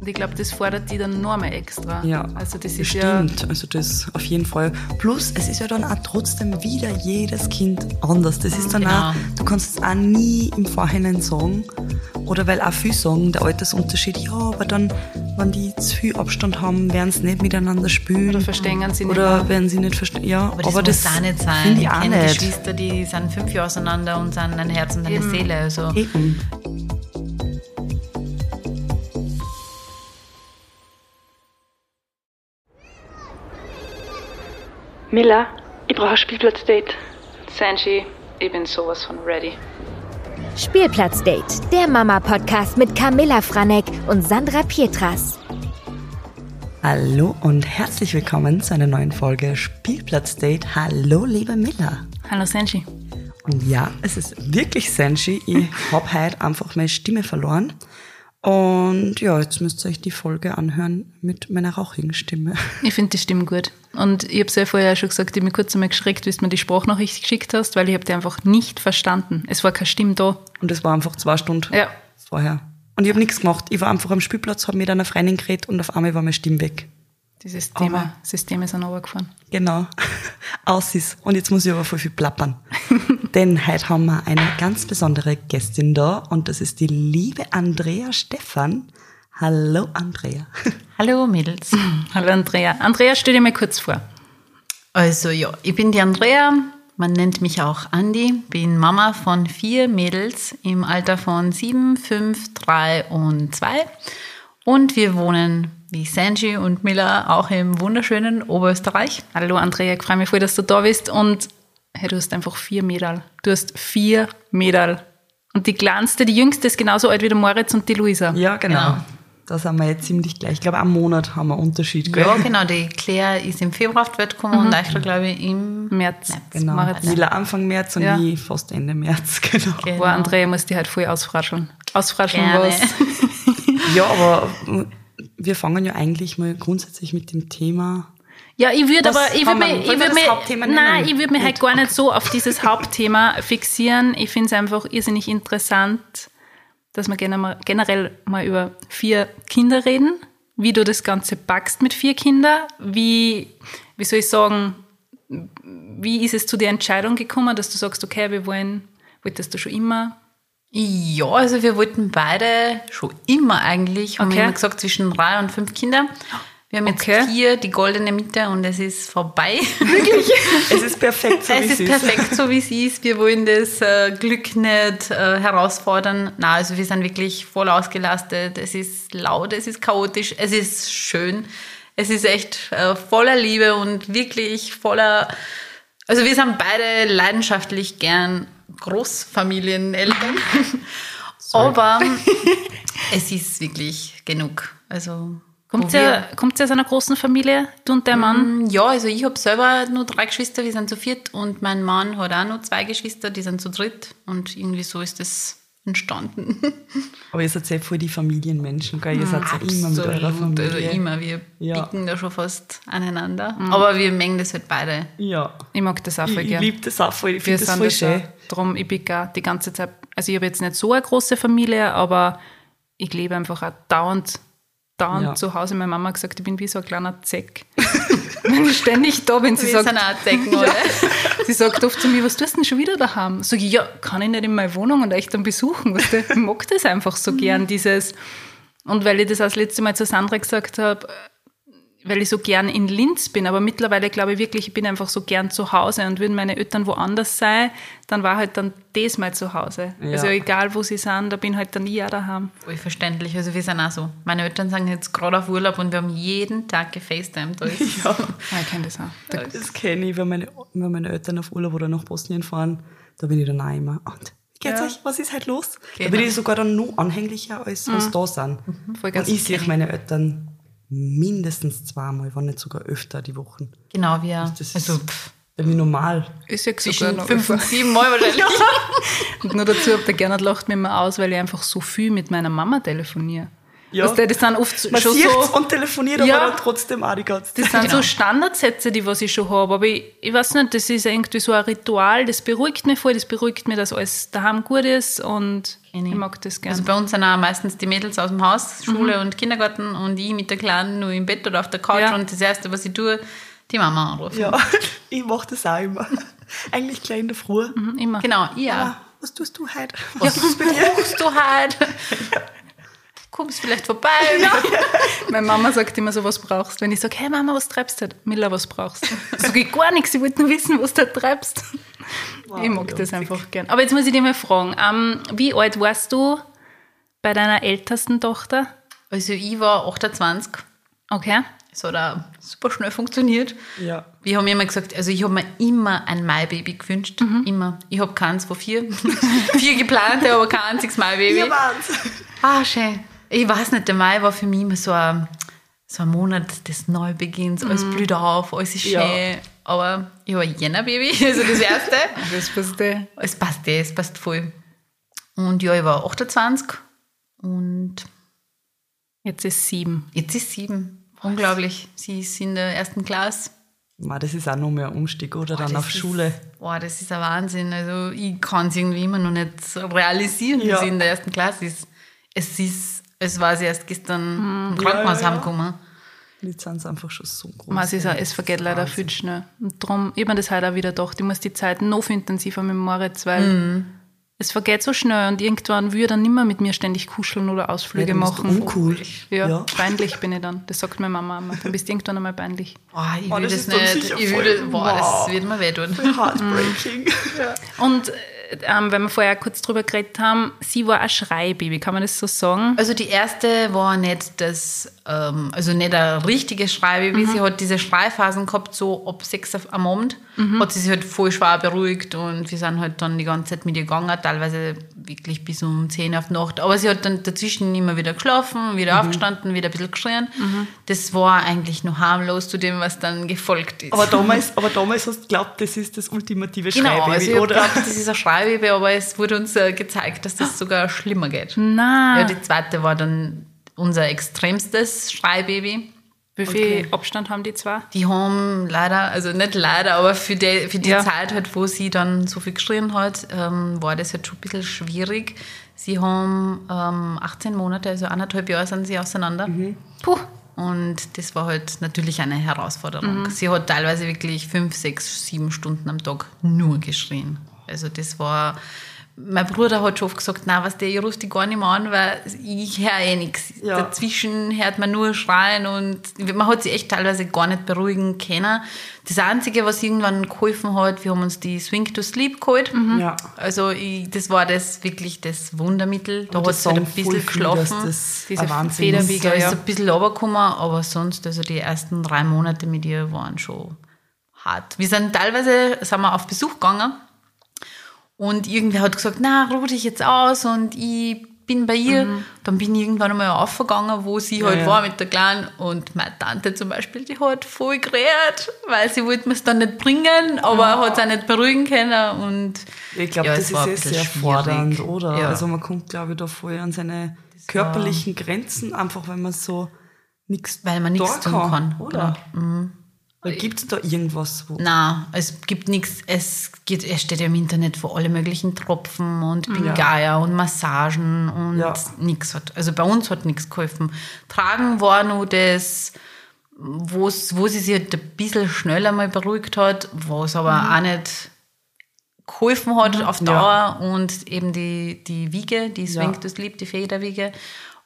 Und ich glaube, das fordert die dann noch mal extra. Ja, Also das ist stimmt. Also das auf jeden Fall. Plus, es ist ja dann auch trotzdem wieder jedes Kind anders. Das ist dann Genau. auch, du kannst es auch nie im Vorhinein sagen. Oder weil auch viele sagen, der Altersunterschied, ja, aber dann, wenn die zu viel Abstand haben, werden sie nicht miteinander spielen. Oder verstehen sie nicht Oder mehr. werden sie nicht verstehen. Ja, Aber das muss auch nicht sein. Ich ich kenne. Geschwister, die sind fünf Jahre auseinander und sind ein Herz und eine Eben. Seele. Also Eben. Miller, ich brauche ein Spielplatzdate. Sanji, ich bin sowas von ready. Spielplatzdate, der Mama-Podcast mit Camilla Franek und Sandra Pietras. Hallo und herzlich willkommen zu einer neuen Folge Spielplatzdate. Hallo, liebe Miller. Hallo Sanji. Und ja, es ist wirklich Senshi. Ich hab heute einfach meine Stimme verloren. Und ja, jetzt müsst ihr euch die Folge anhören mit meiner rauchigen Stimme. Ich finde die Stimme gut. Und ich habe es ja vorher schon gesagt, ich habe mich kurz einmal geschreckt, wie du mir die Sprachnachricht geschickt hast, weil ich habe die einfach nicht verstanden. Es war keine Stimme da. Und es war einfach zwei Stunden Ja. vorher. Und ich habe nichts gemacht. Ich war einfach am Spielplatz, habe mit einer Freundin geredet und auf einmal war meine Stimme weg. Die Systeme, Aber- Systeme sind runtergefahren. Genau. Aus ist. Und jetzt muss ich aber voll viel plappern. Denn heute haben wir eine ganz besondere Gästin da und das ist die liebe Andrea Stefan. Hallo Andrea. Hallo Mädels. Hallo Andrea. Andrea, stell dir mal kurz vor. Also ja, ich bin die Andrea. Man nennt mich auch Andi. Bin Mama von vier Mädels im Alter von sieben, fünf, drei und zwei. Und wir wohnen wie Sanji und Miller auch im wunderschönen Oberösterreich. Hallo Andrea, ich freue mich voll, dass du da bist. Und hey, du hast einfach vier Mädel. Du hast vier Mädel. Und die kleinste, die jüngste ist genauso alt wie der Moritz und die Luisa. Ja, genau. Genau. Da sind wir jetzt ziemlich gleich. Ich glaube, einen Monat haben wir Unterschied. Gell? Ja, genau. Die Claire ist im Februar auf die Welt gekommen und Eichel, glaube ich, im März. Genau. Moritz. Mila Anfang März und Ja. ich fast Ende März, genau. Genau. Boah, Andrea muss die halt voll ausfrascheln. Ausfrascheln Gerne. was. Ja, aber wir fangen ja eigentlich mal grundsätzlich mit dem Thema. Ja, ich würde aber, ich würde mich, ich würde Hauptthema nein, ich würde mich halt gar nicht so auf dieses Hauptthema fixieren. Ich finde es einfach irrsinnig interessant, dass wir generell mal über vier Kinder reden, wie du das Ganze packst mit vier Kindern, wie, wie soll ich sagen, wie ist es zu der Entscheidung gekommen, dass du sagst, okay, wir wollen, wolltest du schon immer? Ja, also wir wollten beide schon immer eigentlich, haben Okay. wir immer gesagt, zwischen drei und fünf Kinder. Wir haben jetzt Okay. vier, die goldene Mitte und es ist vorbei. Es ist perfekt, so wie es ist perfekt, so wie es ist. Wir wollen das äh, Glück nicht äh, herausfordern. Na, also wir sind wirklich voll ausgelastet. Es ist laut, es ist chaotisch, es ist schön. Es ist echt äh, voller Liebe und wirklich voller. Also wir sind beide leidenschaftlich gern Großfamilieneltern. Aber es ist wirklich genug. Also Kommt ihr, kommt ihr aus einer großen Familie, du und der Mann? ja, also ich habe selber nur drei Geschwister, wir sind zu viert und mein Mann hat auch nur zwei Geschwister, die sind zu dritt und irgendwie so ist das entstanden. Aber ihr seid ja voll die Familienmenschen, gell? Ihr seid ja immer mit eurer Absolut, Familie. Also immer, wir Ja. bicken da schon fast aneinander. Aber wir mengen das halt beide. Ja. Ich mag das auch Ich, voll ich gern. liebe das auch voll. Ich finde das voll schön. Drum, ich bin auch die ganze Zeit, also ich habe jetzt nicht so eine große Familie, aber ich lebe einfach auch dauernd, dauernd Ja. zu Hause. Meine Mama gesagt, ich bin wie so ein kleiner Zeck. Wenn ich ständig da bin, sie Wir sagt, Zecken, oder? sie sagt oft zu mir, was tust du denn schon wieder daheim? Sag ich, ja, kann ich nicht in meine Wohnung und euch dann besuchen? Weißt du? Ich mag das einfach so gern, dieses, und weil ich das das letzte Mal zu Sandra gesagt habe, weil ich so gern in Linz bin, aber mittlerweile glaube ich wirklich, ich bin einfach so gern zu Hause und würden meine Eltern woanders sein, dann war halt dann das mal zu Hause. Ja. Also egal wo sie sind, da bin halt dann ich auch daheim. Voll verständlich, also wir sind auch so. Meine Eltern sind jetzt gerade auf Urlaub und wir haben jeden Tag gefacetimed. Da ist Ja. Ja, ich kenne das auch. Da, Das kenne ich, wenn meine, wenn meine Eltern auf Urlaub oder nach Bosnien fahren, da bin ich dann auch immer. Und geht's Ja. euch? Was ist heute los? Da Genau. bin ich sogar dann noch anhänglicher, als als da sind. voll ganz Und ich sehe meine Eltern mindestens zweimal, wenn nicht sogar öfter die Wochen. genau, wir. Das ist also bei mir normal. ist ja sogar zwischen noch fünf und sieben Mal wahrscheinlich. Und nur dazu, der Gernot lacht mir immer aus, weil ich einfach so viel mit meiner Mama telefoniere. Ja. Weißt du, das sind oft so- Man schon so, und telefoniert, Ja. aber dann trotzdem auch die ganze das Zeit. sind so Standardsätze, die was ich schon habe. Aber ich, ich weiß nicht, das ist irgendwie so ein Ritual, das beruhigt mich voll, das beruhigt mich, dass alles daheim gut ist und Annie. Ich mag das gern. Also bei uns sind auch meistens die Mädels aus dem Haus, Schule und Kindergarten und ich mit der Kleinen nur im Bett oder auf der Couch Ja. und das Erste, was ich tue, die Mama anrufen. Ja, ich mache das auch immer. Eigentlich gleich in der Früh. Mhm, immer. Genau, ja. Was tust du heute? Was tust du du heute? Kommst vielleicht vorbei? Meine Mama sagt immer so, was brauchst Wenn ich sage, hey Mama, was treibst du heute? Miller, was brauchst du? Sag ich gar nichts, ich wollte nur wissen, was du heute treibst. ich mag das einfach gern. Aber jetzt muss ich dich mal fragen, ähm, wie alt warst du bei deiner ältesten Tochter? Also ich war 28. Okay. Es hat auch super schnell funktioniert. Ja. Wir haben immer gesagt, also ich habe mir immer ein Maibaby gewünscht. Immer. Ich habe keins von vier. vier geplante, aber kein einziges Maibaby. Wart's. Ah, schön. Ich weiß nicht, der Mai war für mich immer so ein, so ein Monat des Neubeginns. Alles blüht auf, alles ist schön. Ja. Aber ich habe ein Jänner-Baby, also das erste. Das passt eh. es passt eh, es passt voll. Und ja, ich war 28 und Jetzt ist sieben. jetzt ist sieben. Unglaublich. Sie ist in der ersten Klasse. Ma, das ist auch noch mehr ein Umstieg, oder? Dann das auf ist- Schule. Boah, das ist ein Wahnsinn. Also ich kann es irgendwie immer noch nicht realisieren, Ja. wie sie in der ersten Klasse ist. Es ist, es war sie erst gestern im Ja, Krankenhaus ja, ja. heimgekommen. Jetzt sind sie einfach schon so groß. Man, es, ist auch, es vergeht leider viel schnell. Und darum, ich habe mir das heute auch wieder gedacht, ich muss die Zeit noch viel intensiver mit Moritz, weil Mhm. es vergeht so schnell und irgendwann will er dann nicht mehr mit mir ständig kuscheln oder Ausflüge du machen. uncool. Ja, Ja. peinlich bin ich dann. Das sagt meine Mama immer. Dann bist du irgendwann einmal peinlich. Boah, ich will das das, nicht. Ich das, boah, Wow. das wird mir wehtun. Heartbreaking. Und äh, ähm, weil wir vorher kurz drüber geredet haben, sie war ein Schreibaby, kann man das so sagen? Also die erste war nicht das, ähm, also nicht ein richtiges Schreibaby. Sie hat diese Schreiphasen gehabt, so ab sechs am Abend. Hat sie sich halt voll schwer beruhigt und wir sind halt dann die ganze Zeit mit ihr gegangen, teilweise wirklich bis um 10 auf die Nacht. Aber sie hat dann dazwischen immer wieder geschlafen, wieder aufgestanden, wieder ein bisschen geschrien. Das war eigentlich noch harmlos zu dem, was dann gefolgt ist. Aber damals, aber damals hast du geglaubt, das ist das ultimative Genau, Schreibaby, also ich habe oder? geglaubt, das ist ein Schreibaby, aber es wurde uns äh, gezeigt, dass das sogar schlimmer geht. Na, Ja, die zweite war dann unser extremstes Schreibaby. wie viel Abstand haben die zwei? Die haben leider, also nicht leider, aber für die, für die Ja. Zeit, halt, wo sie dann so viel geschrien hat, ähm, war das halt schon ein bisschen schwierig. Sie haben ähm, 18 Monate, also anderthalb Jahre sind sie auseinander. Puh. Und das war halt natürlich eine Herausforderung. Sie hat teilweise wirklich fünf, sechs, sieben Stunden am Tag nur geschrien. Also das war, mein Bruder hat schon oft gesagt, na was der, ich rufe die gar nicht mehr an, weil ich höre eh nichts. Ja. Dazwischen hört man nur schreien und man hat sich echt teilweise gar nicht beruhigen können. Das Einzige, was irgendwann geholfen hat, wir haben uns die Swing to Sleep geholt. Ja. Also ich, das war das wirklich das Wundermittel. Da hat das sie halt ein bisschen geschlafen. Das Diese ein Wahnsinn Federwiege- ist. Da ist ja. ein bisschen runtergekommen, aber sonst, also die ersten drei Monate mit ihr waren schon hart. Wir sind teilweise, sind wir auf Besuch gegangen und irgendwer hat gesagt, na, ruh dich jetzt aus und ich bin bei ihr. Dann bin ich irgendwann einmal aufgegangen, wo sie halt ja. war mit der Kleinen und meine Tante zum Beispiel, die hat voll gerät, weil sie wollte mir es dann nicht bringen, aber hat es auch nicht beruhigen können und Ich glaube, ja, das ist eh sehr schwierig. fordernd, oder? Ja. Also man kommt, glaube ich, da voll an seine körperlichen Grenzen, einfach wenn man so nichts Weil man nichts tun kann, Oder? Oder gibt es da irgendwas, wo... Na, es gibt nichts. Es, geht, es steht ja im Internet vor alle möglichen Tropfen und Bingaya und Massagen und Ja. nichts hat. Also bei uns hat nichts geholfen. Tragen war nur das, wo sie sich halt ein bisschen schneller mal beruhigt hat, was aber auch nicht geholfen hat auf Dauer und eben die, die Wiege, die Swing Ja. to Sleep, die Federwiege.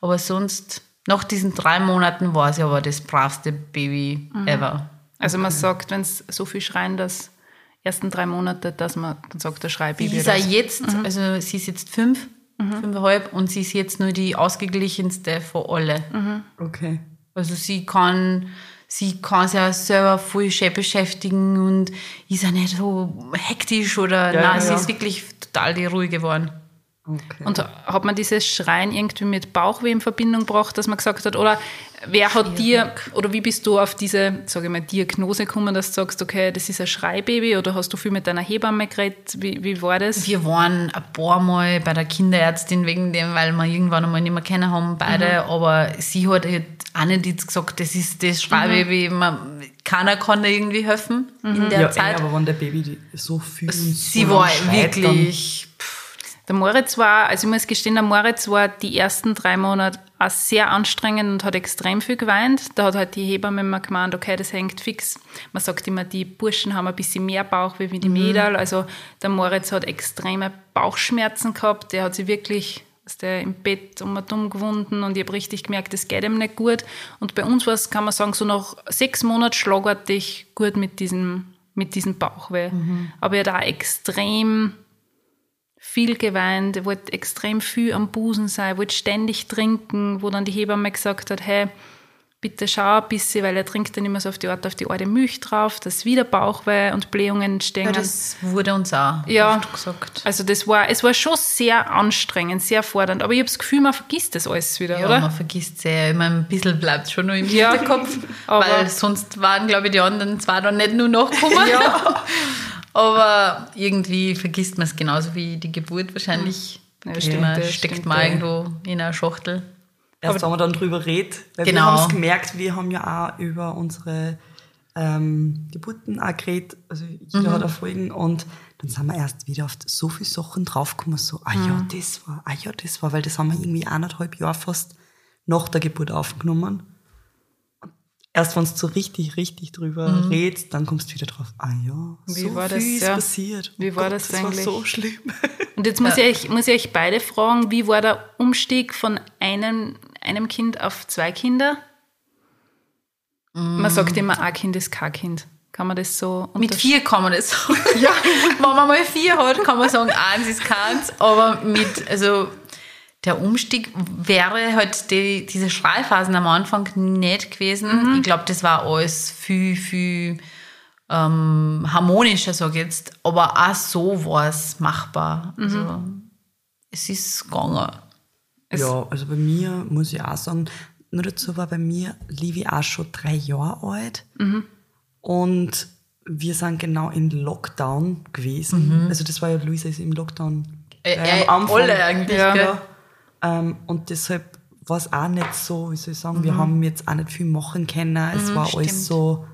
Aber sonst, nach diesen drei Monaten war sie aber das bravste Baby ever. Also man sagt, wenn es so viel schreien, dass ersten drei Monate, dass man dann sagt, der Schreibaby. Die ist oder auch so. jetzt, also sie ist jetzt fünf, fünfeinhalb und sie ist jetzt nur die ausgeglichenste von alle. Okay. Also sie kann, sie kann sich auch selber voll schön beschäftigen und ist auch nicht so hektisch oder Ja, nein, ja, sie ja. ist wirklich total die ruhige geworden. Okay. Und hat man dieses Schreien irgendwie mit Bauchweh in Verbindung gebracht, dass man gesagt hat, oder wer hat dir, oder wie bist du auf diese, sage ich mal, Diagnose gekommen, dass du sagst, okay, das ist ein Schreibaby, oder hast du viel mit deiner Hebamme geredet? Wie, wie war das? Wir waren ein paar Mal bei der Kinderärztin wegen dem, weil wir irgendwann einmal nicht mehr kennen haben, beide. Aber sie hat halt auch nicht jetzt gesagt, das ist das Schreibaby. Man, keiner kann da irgendwie helfen in der ja, Zeit. ey, aber wenn der Baby so viel und sie so war lang schreit, wirklich. pff, Da Der Moritz war, also ich muss gestehen, der Moritz war die ersten drei Monate auch sehr anstrengend und hat extrem viel geweint. Da hat halt die Hebamme immer gemeint, okay, das hängt fix. Man sagt immer, die Burschen haben ein bisschen mehr Bauch wie die Mädel. Also der Moritz hat extreme Bauchschmerzen gehabt. Der hat sich wirklich ist der im Bett um und um gewunden und ich habe richtig gemerkt, das geht ihm nicht gut. Und bei uns war es, kann man sagen, so nach sechs Monaten schlagartig gut mit diesem, mit diesem Bauchweh. Aber er hat auch extrem viel geweint, er wollte extrem viel am Busen sein, wollte ständig trinken, wo dann die Hebamme gesagt hat, hey, bitte schau ein bisschen, weil er trinkt dann immer so auf die Art auf die alte Milch drauf, dass wieder Bauchweh und Blähungen entstehen. Ja, das wurde uns auch Ja. oft gesagt. also das war, es war schon sehr anstrengend, sehr fordernd, aber ich habe das Gefühl, man vergisst das alles wieder, Ja, oder? man vergisst sehr. Ich meine, ein bisschen bleibt schon noch im Ja, Hinterkopf, weil sonst waren, glaube ich, die anderen zwar dann nicht nur nachgekommen. aber irgendwie vergisst man es genauso wie die Geburt wahrscheinlich. Ja, Das stimmt, man, das steckt stimmt, man ja. irgendwo in einer Schachtel. Erst wenn man dann drüber redet. Weil Genau. wir haben es gemerkt, wir haben ja auch über unsere ähm, Geburten auch geredet, also jeder Mhm. hat auch Folgen und dann sind wir erst wieder auf so viele Sachen draufgekommen, so, ah Mhm. ja, das war, ah ja, das war, weil das haben wir irgendwie eineinhalb Jahre fast nach der Geburt aufgenommen. Erst wenn du so richtig, richtig drüber Mhm. redest, dann kommst du wieder drauf, ah ja, Wie so war viel das, ist ja. passiert. Wie Oh war Gott, das das eigentlich? war so schlimm. Und jetzt muss, ich euch, muss ich euch beide fragen, wie war der Umstieg von einem, einem Kind auf zwei Kinder? Man sagt immer, ein Kind ist kein Kind. Kann man das so Mit vier kann man das sagen. ja. Wenn man mal vier hat, kann man sagen, eins ist keins. Aber mit, also der Umstieg wäre halt die, diese Schreiphasen am Anfang nicht gewesen. Ich glaube, das war alles viel, viel ähm, harmonischer, sag ich jetzt. Aber auch so war es machbar. Also, es ist gegangen. Ja, also bei mir muss ich auch sagen, nur dazu war bei mir Livi auch schon drei Jahre alt. Und wir sind genau in Lockdown gewesen. Also das war ja, Luisa ist im Lockdown. Äh, gleich äh, am Anfang. alle eigentlich, Ja. Ja. Ähm, und deshalb war es auch nicht so, wie soll ich sagen, Mhm. wir haben jetzt auch nicht viel machen können. Es war alles so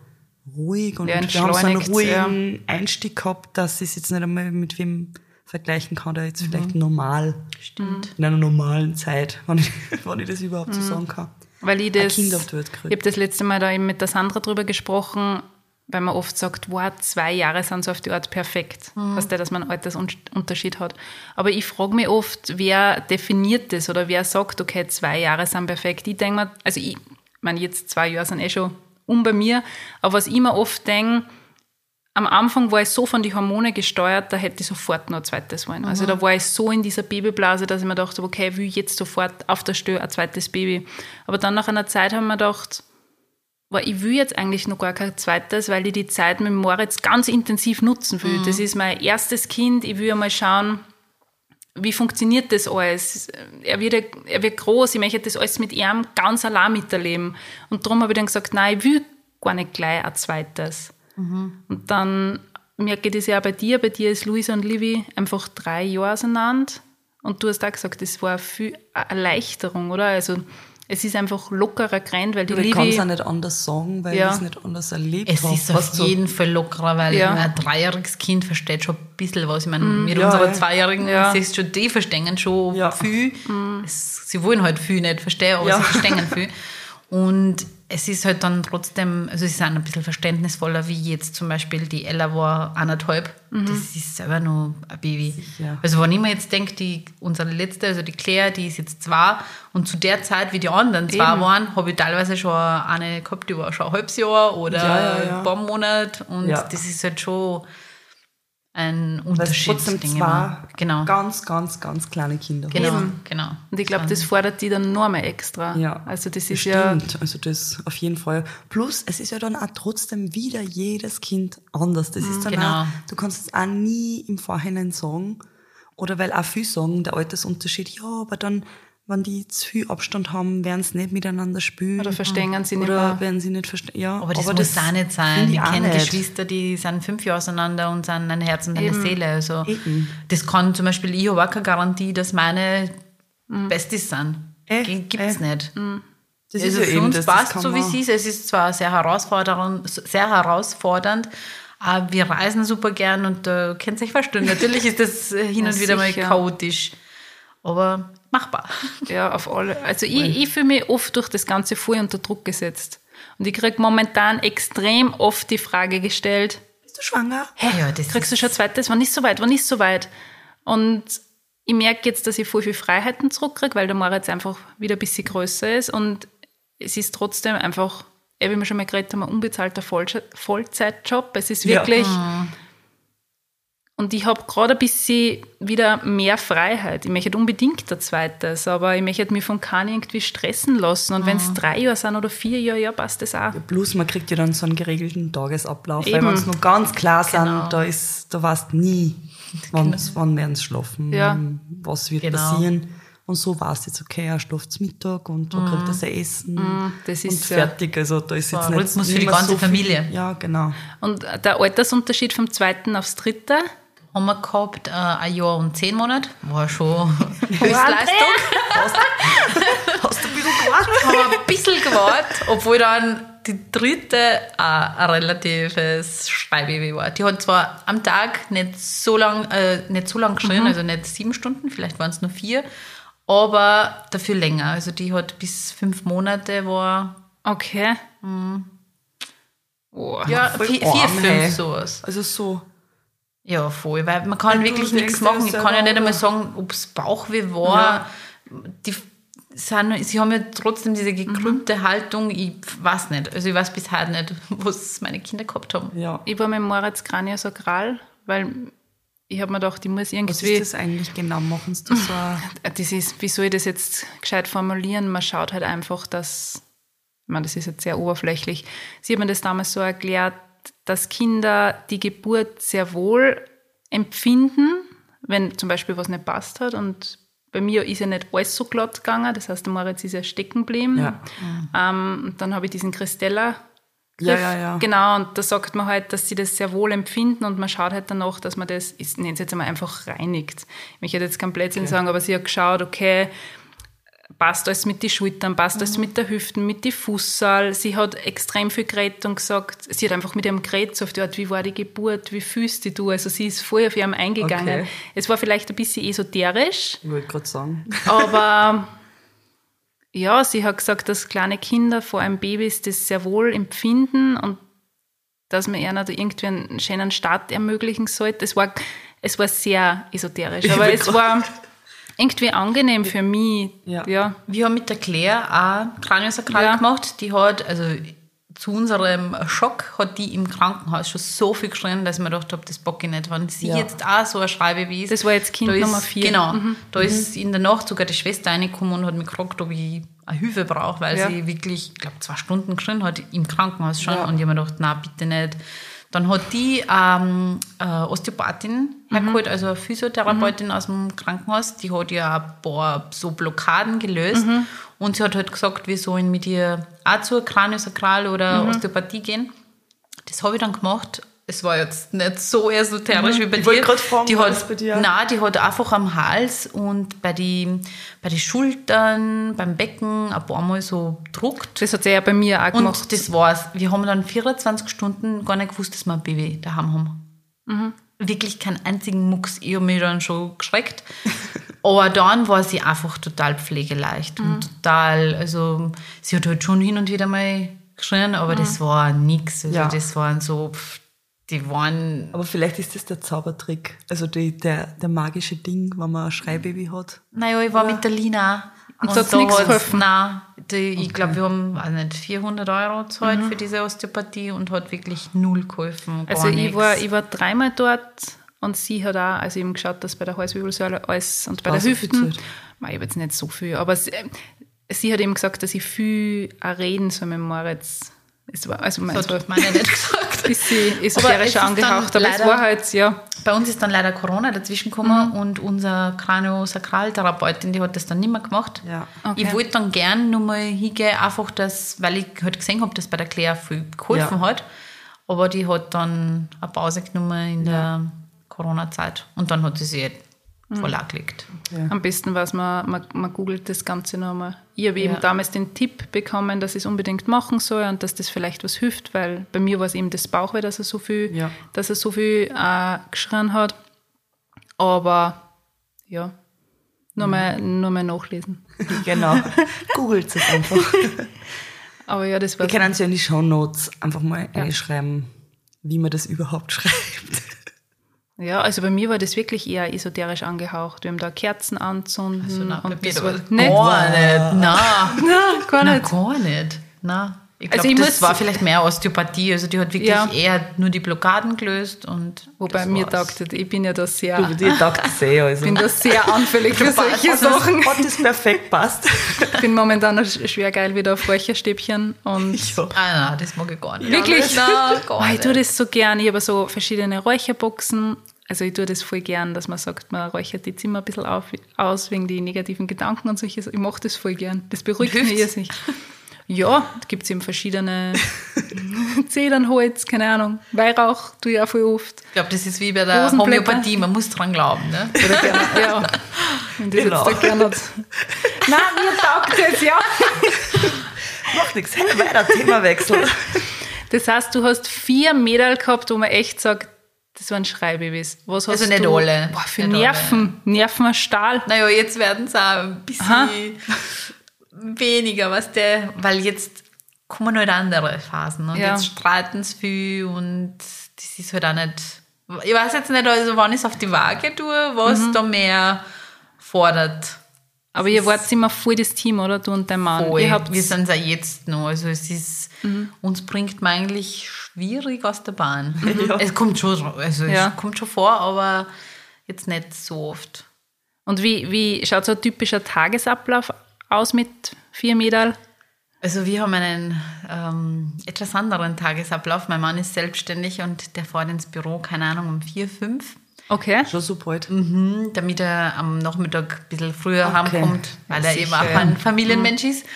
ruhig und Ja, wir haben so einen ruhigen Einstieg gehabt, dass ich es jetzt nicht einmal mit wem vergleichen kann, der jetzt vielleicht normal, Stimmt. in einer normalen Zeit, wenn ich, wenn ich das überhaupt so sagen kann. Weil ich das, ich habe das letzte Mal da eben mit der Sandra drüber gesprochen, weil man oft sagt, wow, zwei Jahre sind so auf die Art perfekt. Weißt du, dass man einen Altersunterschied hat. Aber ich frage mich oft, wer definiert das oder wer sagt, okay, zwei Jahre sind perfekt. Ich denke mir, also ich meine, jetzt zwei Jahre sind eh schon um bei mir, aber was ich mir oft denke, am Anfang war ich so von den Hormonen gesteuert, da hätte ich sofort noch ein zweites wollen. Also da war ich so in dieser Babyblase, dass ich mir dachte, okay, ich will jetzt sofort auf der Stelle ein zweites Baby. Aber dann nach einer Zeit haben wir gedacht, weil ich will jetzt eigentlich noch gar kein zweites, weil ich die Zeit mit Moritz ganz intensiv nutzen will. Das ist mein erstes Kind. Ich will einmal schauen, wie funktioniert das alles? Er wird, er wird groß, ich möchte das alles mit ihm ganz allein miterleben. Und darum habe ich dann gesagt, nein, ich will gar nicht gleich ein zweites. Und dann merke ich das ja auch bei dir. Bei dir ist Luisa und Livi einfach drei Jahre auseinander. Und du hast auch gesagt, das war viel Erleichterung, oder? Also es ist einfach lockerer gerannt, weil die Ich kann es auch nicht anders sagen, weil Ja. ich es nicht anders erlebt Es habe. ist auf du, jeden Fall lockerer, weil Ja. ein dreijähriges Kind versteht schon ein bisschen was. Ich meine, mit Ja, unserer ja. Zweijährigen, Ja. siehst schon, die verstehen schon Ja. viel. Es, sie wollen halt viel nicht verstehen, aber Ja. sie verstehen viel. Und es ist halt dann trotzdem, also sie sind ein bisschen verständnisvoller, wie jetzt zum Beispiel die Ella war anderthalb. Das ist selber nur ein Baby. Sicher. Also wenn ich mir jetzt denke, die, unsere letzte, also die Claire, die ist jetzt zwei und zu der Zeit, wie die anderen zwei Eben. waren, habe ich teilweise schon eine gehabt, die war schon ein halbes Jahr oder Ja, ja, ja. ein paar Monate und das ist halt schon ein weil es Unterschied. trotzdem. Genau. ganz, ganz, ganz kleine Kinder Genau, Eben. genau. Und ich glaube, das fordert die dann noch mehr extra. Ja, Also das ist ja... Stimmt, also das auf jeden Fall. Plus, es ist ja dann auch trotzdem wieder jedes Kind anders. Das ist dann Genau. auch, du kannst es auch nie im Vorhinein sagen. Oder weil auch viele sagen, der Altersunterschied, ja, aber dann, wenn die zu viel Abstand haben, werden sie nicht miteinander spielen. Oder verstehen sie nicht Oder mehr. werden sie nicht verstehen. Ja, Aber das muss auch nicht sein. Ich kenne nicht. Geschwister, die sind fünf Jahre auseinander und sind ein Herz und eine Eben. Seele. Also Eben. das kann zum Beispiel, ich habe auch keine Garantie, dass meine Besties sind. Äh, Gibt es äh. nicht. Das also ist ja für eben uns das, das passt kann so, wie es ist. Es ist zwar sehr herausfordernd, sehr herausfordernd, Ah, wir reisen super gern und da äh, könnt ihr euch vorstellen. Natürlich ist das äh, hin und Ja, wieder mal sicher. chaotisch, aber machbar. Ja, auf alle. Also ich, ich fühle mich oft durch das Ganze voll unter Druck gesetzt. Und ich kriege momentan extrem oft die Frage gestellt, Bist du schwanger? Hey, ja, das kriegst du schon ein zweites? Wann ist soweit? Wann ist soweit? Und ich merke jetzt, dass ich voll viel Freiheiten zurückkriege, weil der Moritz einfach wieder ein bisschen größer ist. Und es ist trotzdem einfach, wie wir schon mal geredet haben, ein unbezahlter Vollze- Vollzeitjob. Es ist Ja. Und ich habe gerade ein bisschen wieder mehr Freiheit. Ich möchte unbedingt ein zweites, aber ich möchte mich von keinem irgendwie stressen lassen. Und wenn es drei Jahre sind oder vier Jahre, ja, passt das auch. Plus, man kriegt ja dann so einen geregelten Tagesablauf, weil Eben. wenn es noch ganz klar sind, Genau. da ist, da weißt nie, wann, wann werden sie schlafen, Ja. was wird Genau. passieren. Und so war es jetzt, okay, er schlaft Mittag und da kriegt er sein Essen das und ist ja- fertig. Also da ist jetzt nicht, Rhythmus für die ganze so Familie. Ja, genau. Und der Altersunterschied vom zweiten aufs dritte, haben wir gehabt, äh, ein Jahr und zehn Monate. War schon Höchstleistung. Hast du ein bisschen gewartet? haben wir ein bisschen gewartet, obwohl dann die dritte auch ein relatives Schreibaby war. Die hat zwar am Tag nicht so lang, äh, nicht so lang geschrien, also nicht sieben Stunden, vielleicht waren es nur vier, aber dafür länger. Also die hat bis fünf Monate war, okay. Oh. ja, vier, arm, vier hey. fünf sowas. Also so. Ja, voll, weil man kann du wirklich nichts machen. Ich kann ja nicht einmal sagen, ob es Bauchweh war. Die sind, sie haben ja trotzdem diese gekrümmte Haltung. Ich weiß nicht. Also ich weiß bis heute nicht, was meine Kinder gehabt haben. Ja. Ich war mit Moritz Kraniosakral, weil ich habe mir gedacht, ich muss Was irgendwie. ist das eigentlich genau? Machen sie das so? Das ist, wie soll ich das jetzt gescheit formulieren? Man schaut halt einfach, dass, ich meine, das ist jetzt sehr oberflächlich. Sie hat mir das damals so erklärt, dass Kinder die Geburt sehr wohl empfinden, wenn zum Beispiel was nicht passt hat. Und bei mir ist ja nicht alles so glatt gegangen, das heißt, der Moritz ist ja stecken geblieben. Ja. Ähm, und dann habe ich diesen Christella Ja, ja, ja. Genau, und da sagt man halt, dass sie das sehr wohl empfinden und man schaut halt danach, dass man das, ich nenne es jetzt einmal einfach reinigt. Ich möchte jetzt kein Blödsinn sagen, aber sie hat geschaut, okay, passt alles mit den Schultern, passt alles mit der Hüften, mit den Fußsaal. Sie hat extrem viel geredet und gesagt, sie hat einfach mit ihrem geredet, so auf die Art, wie war die Geburt, wie fühlst du du? Also sie ist voll auf ihrem eingegangen. Okay. Es war vielleicht ein bisschen esoterisch, Ich wollte gerade sagen. aber ja, sie hat gesagt, dass kleine Kinder vor einem Babys das sehr wohl empfinden und dass man ihnen da irgendwie einen schönen Start ermöglichen sollte. Es war, es war sehr esoterisch, aber es war irgendwie angenehm für mich. Ja. ja. Wir haben mit der Claire auch Kraniosakral Ja. gemacht. Die hat, also zu unserem Schock, hat die im Krankenhaus schon so viel geschrien, dass ich mir gedacht habe, das bock ich nicht. Wenn sie Ja. jetzt auch so ein Schreibaby ist. Das war jetzt Kind ist, Nummer vier. Genau. Mhm. Da ist in der Nacht sogar die Schwester reingekommen und hat mich gefragt, ob ich eine Hilfe brauche, weil Ja. sie wirklich, ich glaube, zwei Stunden geschrien hat im Krankenhaus schon. Ja. Und ich habe mir gedacht, na bitte nicht. Dann hat die ähm, eine Osteopathin Mhm. hergeholt, also eine Physiotherapeutin aus dem Krankenhaus. Die hat ja ein paar so Blockaden gelöst. Mhm. Und sie hat halt gesagt, wir sollen mit ihr auch zur Kraniosakral oder Mhm. Osteopathie gehen. Das habe ich dann gemacht. Es war jetzt nicht so esoterisch wie bei Ich dir. gerade fragen, die hat, bei dir? Nein, die hat einfach am Hals und bei den bei die Schultern, beim Becken ein paar Mal so druckt. Das hat sie ja bei mir auch gemacht. Und das war's. Wir haben dann 24 Stunden gar nicht gewusst, dass wir ein Baby daheim haben. Mhm. Wirklich keinen einzigen Mucks. Ich habe mich dann schon geschreckt. Aber dann war sie einfach total pflegeleicht Mhm. und total, also sie hat halt schon hin und wieder mal geschrien, aber Mhm. das war nix. Also Ja. das waren so, pff, die waren Aber vielleicht ist das der Zaubertrick. Also die, der, der magische Ding, wenn man ein Schreibaby hat. Naja, ich war mit der Lina. Und da hat's nichts geholfen? Nein, die, ich glaube, wir haben weiß nicht, 400 Euro gezahlt für diese Osteopathie und hat wirklich null geholfen. Gar Also ich war, ich war dreimal dort und sie hat auch, also eben geschaut, dass bei der Halswirbelsäule alles und bei Ah, der Hüften. Mei, ich habe jetzt nicht so viel, aber sie, sie hat eben gesagt, dass ich viel auch reden soll mit Moritz. Es war, also das war hat meine nicht gesagt. Aber es esoterisch ist angehaucht, aber es leider- war halt, ja, Bei uns ist dann leider Corona dazwischen gekommen und unsere Kraniosakraltherapeutin, die hat das dann nicht mehr gemacht. Ja. Okay. Ich wollte dann gern nochmal hingehen, einfach das, weil ich halt gesehen habe, dass bei der Claire viel geholfen Ja. hat. Aber die hat dann eine Pause genommen in der Corona-Zeit. Und dann hat sie sich voll angelegt. Am besten war es, man, man, man googelt das Ganze nochmal. Ich habe eben Ja. damals den Tipp bekommen, dass ich es unbedingt machen soll und dass das vielleicht was hilft, weil bei mir war es eben das Bauchweh, dass er so viel, Ja. dass er so viel äh, geschrien hat. Aber ja, nur, Mhm. mal, nur mal nachlesen. Genau. Googelt es einfach. Aber ja, das war Wir können es ja in die Shownotes einfach mal einschreiben, wie man das überhaupt schreibt. Ja, also bei mir war das wirklich eher esoterisch angehaucht. Wir haben da Kerzen anzünden. Also, nein, bei und das war nicht. gar nicht. Nein, Nein, gar Nein, nicht. gar nicht. Nein. Ich glaube, Also ich das war vielleicht mehr Osteopathie. Also die hat wirklich Ja. eher nur die Blockaden gelöst und Wobei mir taugt das. Ich bin ja da sehr, Du, dir taugt das eh. Also. bin da sehr anfällig für solche Sachen. Hat das perfekt passt. Ich bin momentan noch schwer geil wieder auf Räucherstäbchen und Ja. Ah, nein, das mag ich gar nicht. Wirklich? Nein, gar Ah, ich nicht. tue das so gern. Ich habe so verschiedene Räucherboxen. Also ich tue das voll gern, dass man sagt, man räuchert die Zimmer ein bisschen auf, aus wegen die negativen Gedanken und solche Sachen. Ich mache das voll gern. Das beruhigt mich irrsinnig. Ja, da gibt es eben verschiedene Zedernholz, keine Ahnung. Weihrauch tue ich auch voll oft. Ich glaube, das ist wie bei der. Homöopathie. Man muss dran glauben. Ne? Gerne, ja. Wenn das Genau. jetzt da gerne hat. Nein, mir taugt das, ja. Macht nichts. Weiter, Themawechsel. Das heißt, du hast vier Mädel gehabt, wo man echt sagt, das waren Schreibabys. Was hast Also nicht du? alle. Boah, für Nicht Nerven. Nerven aus Stahl. Naja, jetzt werden es auch ein bisschen Aha. Weniger, was der, weil jetzt kommen halt andere Phasen und Ja. jetzt streiten sie viel und das ist halt auch nicht. Ich weiß jetzt nicht, also wann ich es auf die Waage tue, was Mhm. da mehr fordert. Aber ihr wart immer voll das Team, oder? Du und dein Mann. Voll. Wir sind es auch jetzt noch. Also es ist, uns bringt man eigentlich schwierig aus der Bahn. Es kommt schon, also Ja. es kommt schon vor, aber jetzt nicht so oft. Und wie, wie schaut so ein typischer Tagesablauf aus mit vier Mädel? Also wir haben einen ähm, etwas anderen Tagesablauf. Mein Mann ist selbstständig und der fährt ins Büro, keine Ahnung, um vier, fünf, Okay. Schon so bald. Mhm. damit er am Nachmittag ein bisschen früher Okay. heimkommt, weil er eben auch ein Familienmensch ist.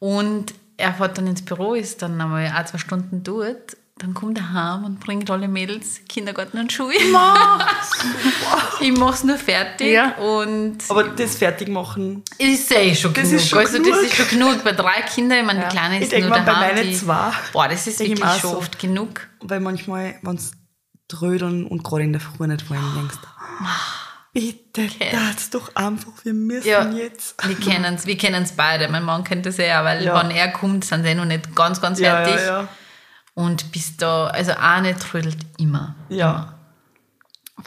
Und er fährt dann ins Büro, ist dann einmal ein, zwei Stunden dort, dann kommt er heim und bringt alle Mädels Kindergarten und Schule. ich mach's nur fertig Ja. und Aber das fertig machen. ist eh schon Das genug. ist schon also genug. das ist schon genug. Bei drei Kindern, ich meine, Ja. die Kleine Ich ist denk nur mal, bei daheim. meinen zwei Boah, das ist ich wirklich schon so. oft genug. Weil manchmal, wenn es trödeln und gerade in der Früh nicht wollen, denkst bitte, das doch einfach, wir müssen Ja, jetzt. wir kennen es wir kennen's beide. Mein Mann kennt das ja, weil Ja. wenn er kommt, sind sie eh noch nicht ganz, ganz Ja, fertig. ja, ja. Und bis da, also eine trödelt immer. Ja.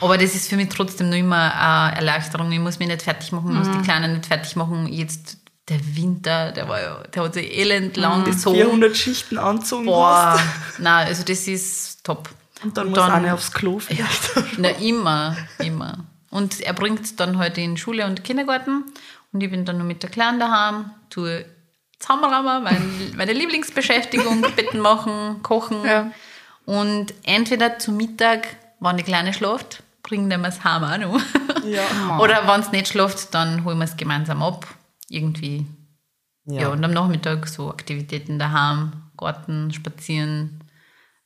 Aber das ist für mich trotzdem noch immer eine Erleichterung. Ich muss mich nicht fertig machen, muss Mhm. die Kleinen nicht fertig machen. Jetzt der Winter, der war ja, der hat sich elend lang Mhm. Das gezogen. 400 Schichten anzogen Boah, nein, also das ist top. Und dann muss eine aufs Klo vielleicht. Na, immer, immer. Und er bringt dann heute in Schule und Kindergarten und ich bin dann nur mit der Kleinen daheim, tue Zusammenräumen, mein, meine Lieblingsbeschäftigung, Betten machen, kochen. Ja. Und entweder zu Mittag, wenn die Kleine schläft, bringen wir es heim auch noch. Ja. Oder wenn es nicht schläft, dann holen wir es gemeinsam ab. Irgendwie. Ja. und am Nachmittag so Aktivitäten daheim, Garten, spazieren.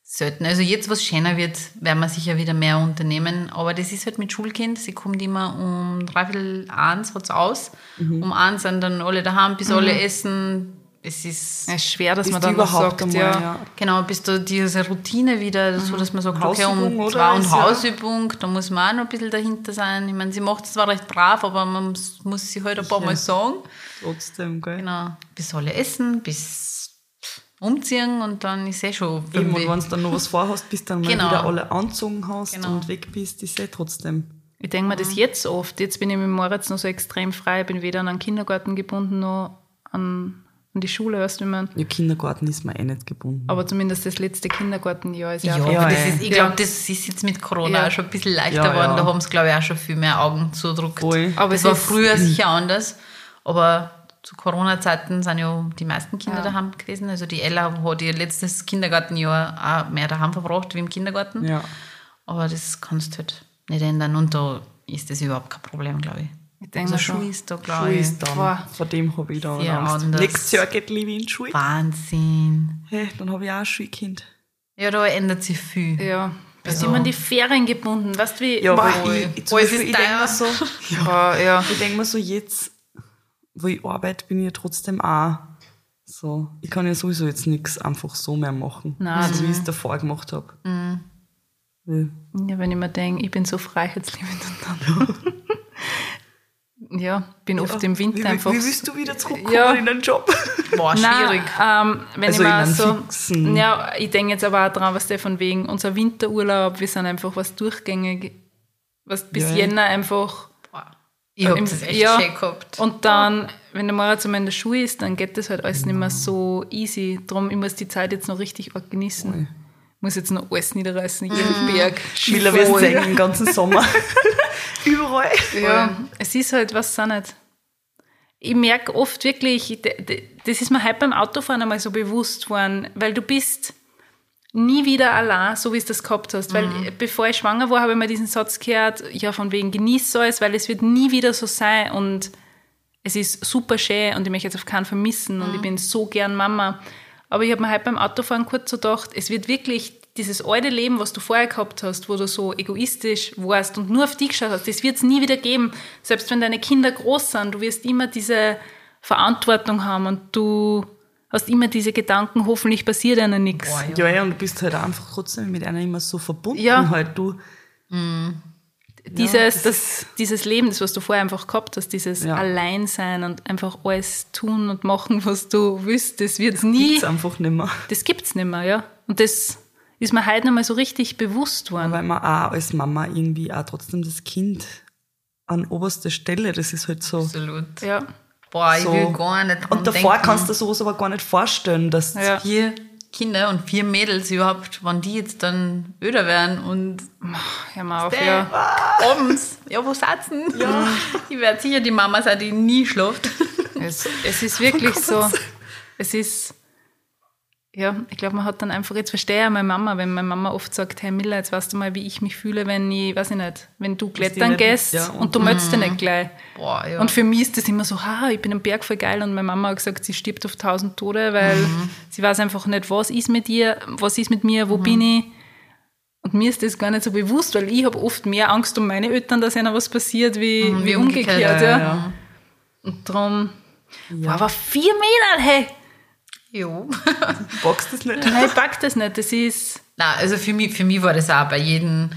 Selten. Also jetzt, was schöner wird, werden wir sicher wieder mehr unternehmen. Aber das ist halt mit Schulkind. Sie kommt immer um dreiviertel eins, hat's aus. Um eins sind dann alle daheim, bis alle essen. Es ist Es ist schwer, dass man dann überhaupt sagt, einmal, ja. ja. Genau, bis da diese Routine wieder, so dass man sagt, okay, Hausübung, um zwei und Ist ja- Hausübung, da muss man auch noch ein bisschen dahinter sein. Ich meine, sie macht es zwar recht brav, aber man muss- muss sie halt ein paar Mal sagen. Trotzdem, gell? Genau, bis alle essen, bis umziehen und dann ist eh schon Eben, und wenn du dann noch was vorhast, bis dann mal Genau. wieder alle anzogen hast Genau. und weg bist, ist eh trotzdem. Ich denke mir Mhm. das jetzt oft. Jetzt bin ich mit Moritz noch so extrem frei. Ich bin weder an einen Kindergarten gebunden, noch an, an die Schule, weißt du, wie man. Ja, Kindergarten ist mir eh nicht gebunden. Aber zumindest das letzte Kindergartenjahr ist ja, ja, Ja, ist, ich glaube, das ist jetzt mit Corona Ja. auch schon ein bisschen leichter Ja, geworden. ja. Da haben es, glaube ich, auch schon viel mehr Augen zudruckt. Voll. Aber das es war früher sicher anders. Aber zu Corona-Zeiten sind ja die meisten Kinder Ja. daheim gewesen. Also die Ella hat ihr letztes Kindergartenjahr auch mehr daheim verbracht wie im Kindergarten. Ja. Aber das kannst du halt nicht ändern. Und da ist das überhaupt kein Problem, glaube ich. Ich denke Also schon. ist da, glaube ich, ist dann. Boah. Vor dem habe ich da Sehr Angst. anders. Nächstes Jahr geht Liebe in die Schule. Wahnsinn. Hey, dann habe ich auch ein Schulkind. Ja, da ändert sich viel. Ja, Bist immer an die Ferien gebunden, weißt du wie? Ja, weil ich, ich, ist ich denke mir so, boah, ja. ich denk mir so jetzt, wo ich arbeite, bin ich ja trotzdem auch so. Ich kann ja sowieso jetzt nichts einfach so mehr machen, Nein. so wie ich es davor gemacht habe. Weil- Ja, wenn ich mir denke, ich bin so freiheitsliebend und dann. ja, bin oft im Winter wie, einfach. Wie willst du wieder zurückkommen Ja. in den Job? Boah, schwierig. Nein, ähm, wenn Also ich mal so. fixen- Ja, ich denke jetzt aber auch dran, was der von wegen unser Winterurlaub, wir sind einfach was durchgängig, was bis Ja, ja. Jänner einfach. Ich hab im- das echt ja. schön gehabt. Und dann, wenn der Moritz einmal in der Schule ist, dann geht das halt alles nicht mehr so easy. Darum, ich muss die Zeit jetzt noch richtig genießen. Ich muss jetzt noch alles niederreißen, jeden Berg. Schiller wir singen den ganzen Sommer. Überall. Ja, es ist halt, was auch nicht. Ich merke oft wirklich, das ist mir halt beim Autofahren einmal so bewusst worden, weil du bist nie wieder allein, so wie du das gehabt hast. Weil bevor ich schwanger war, habe ich mir diesen Satz gehört, ja, von wegen genieß alles, weil es wird nie wieder so sein und es ist super schön und ich möchte jetzt auf keinen vermissen und ich bin so gern Mama. Aber ich habe mir halt beim Autofahren kurz so gedacht, es wird wirklich dieses alte Leben, was du vorher gehabt hast, wo du so egoistisch warst und nur auf dich geschaut hast, das wird es nie wieder geben. Selbst wenn deine Kinder groß sind, du wirst immer diese Verantwortung haben und du hast immer diese Gedanken, hoffentlich passiert ihnen nichts. Ja, ja, und du bist halt einfach trotzdem mit einer immer so verbunden. Ja. Halt. Du, Dieses, das das, dieses Leben, das was du vorher einfach gehabt hast, dieses Ja. Alleinsein und einfach alles tun und machen, was du willst, das wird nie, gibt's einfach nicht mehr. das gibt's nicht mehr, ja. Und das ist mir heute nochmal so richtig bewusst worden. Weil man auch als Mama irgendwie auch trotzdem das Kind an oberster Stelle, das ist halt so. Absolut. Ja. Boah, ich so. will gar nicht Und davor denken. kannst du sowas aber gar nicht vorstellen, dass Ja. vier Kinder und vier Mädels überhaupt, wann die jetzt dann öder werden und Hör mal auf, ja. abends, ja, wo sitzen? Ja. Ich werde sicher die Mama sein, die nie schläft. Es, es ist wirklich so. Es ist, ja, ich glaube, man hat dann einfach, jetzt verstehe ich auch meine Mama, wenn meine Mama oft sagt, hey Miller, jetzt weißt du mal, wie ich mich fühle, wenn ich, weiß ich nicht, wenn du klettern gehst ja, und, und- du meldest dich nicht gleich. Boah, ja. Und für mich ist das immer so, ha, ich bin am Berg voll geil und meine Mama hat gesagt, sie stirbt auf tausend Tode, weil sie weiß einfach nicht, was ist mit ihr, was ist mit mir, wo bin ich. Und mir ist das gar nicht so bewusst, weil ich habe oft mehr Angst um meine Eltern, dass ihnen was passiert, wie, wie umgekehrt. umgekehrt, ja. ja, Und darum, Boah, aber vier Meter, hey! Jo. boxt das nicht. Nein, ich pack das nicht. Das ist. Na, also für mich, für mich war das auch bei jedem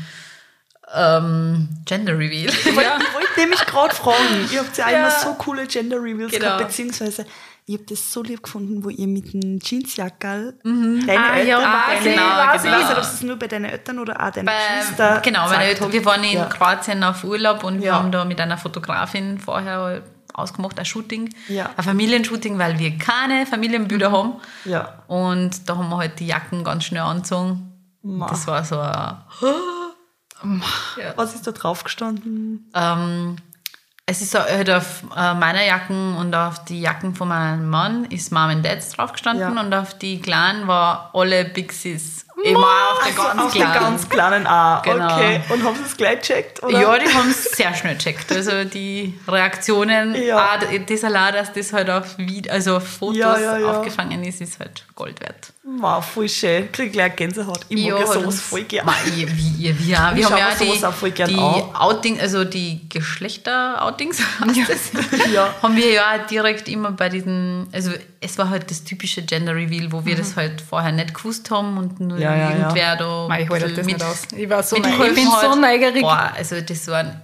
ähm, Gender Reveal. Ich wollte wollte nämlich gerade fragen. Ihr habt ja, auch immer so coole Gender Reveals Genau. gehabt, beziehungsweise ich habe das so lieb gefunden, wo ihr mit dem Jeansjackerl deine Ah, Eltern, ja, deine, ich, genau, weiß genau. Ich weiß ich. nicht, ob es nur bei deinen Eltern oder auch deinen Bei, Geschwistern genau, meine Eltern, wir waren in Ja. Kroatien auf Urlaub und wir Ja. haben da mit einer Fotografin vorher ausgemacht, ein Shooting, Ja. ein Familienshooting, weil wir keine Familienbilder haben. Ja. Und da haben wir halt die Jacken ganz schnell angezogen. Ma. Das war so ein, Was ist da drauf gestanden? ähm, es ist so, halt auf äh, meiner Jacken und auf die Jacken von meinem Mann ist Mom and Dad drauf gestanden Ja. und auf die Kleinen war alle Bixies. Immer auf der ganz auf Kleinen. den ganz kleinen A. Genau. Okay. Und haben sie es gleich gecheckt? Oder? Ja, die haben es sehr schnell gecheckt. Also die Reaktionen, Ja. ah, das allein, dass das halt auf, Video, also auf Fotos ja, ja. aufgefangen ist, ist halt Gold wert. Wow, voll schön. Krieg gleich Gänsehaut. Ich mag ja, sowas voll gern. Ma, ihr, wie, ihr, wir, wir Ich haben ja die, auch voll gern die an. Outing, also die Geschlechter-Outings, das? Ja. haben wir ja direkt immer bei diesen, also es war halt das typische Gender Reveal, wo wir das halt vorher nicht gewusst haben und nur Mhm. Ja, ja, ja. irgendwer da Mei, ich halte das bisschen nicht aus. Ich war so neugierig. Ich bin so hat. neugierig. Boah, also das waren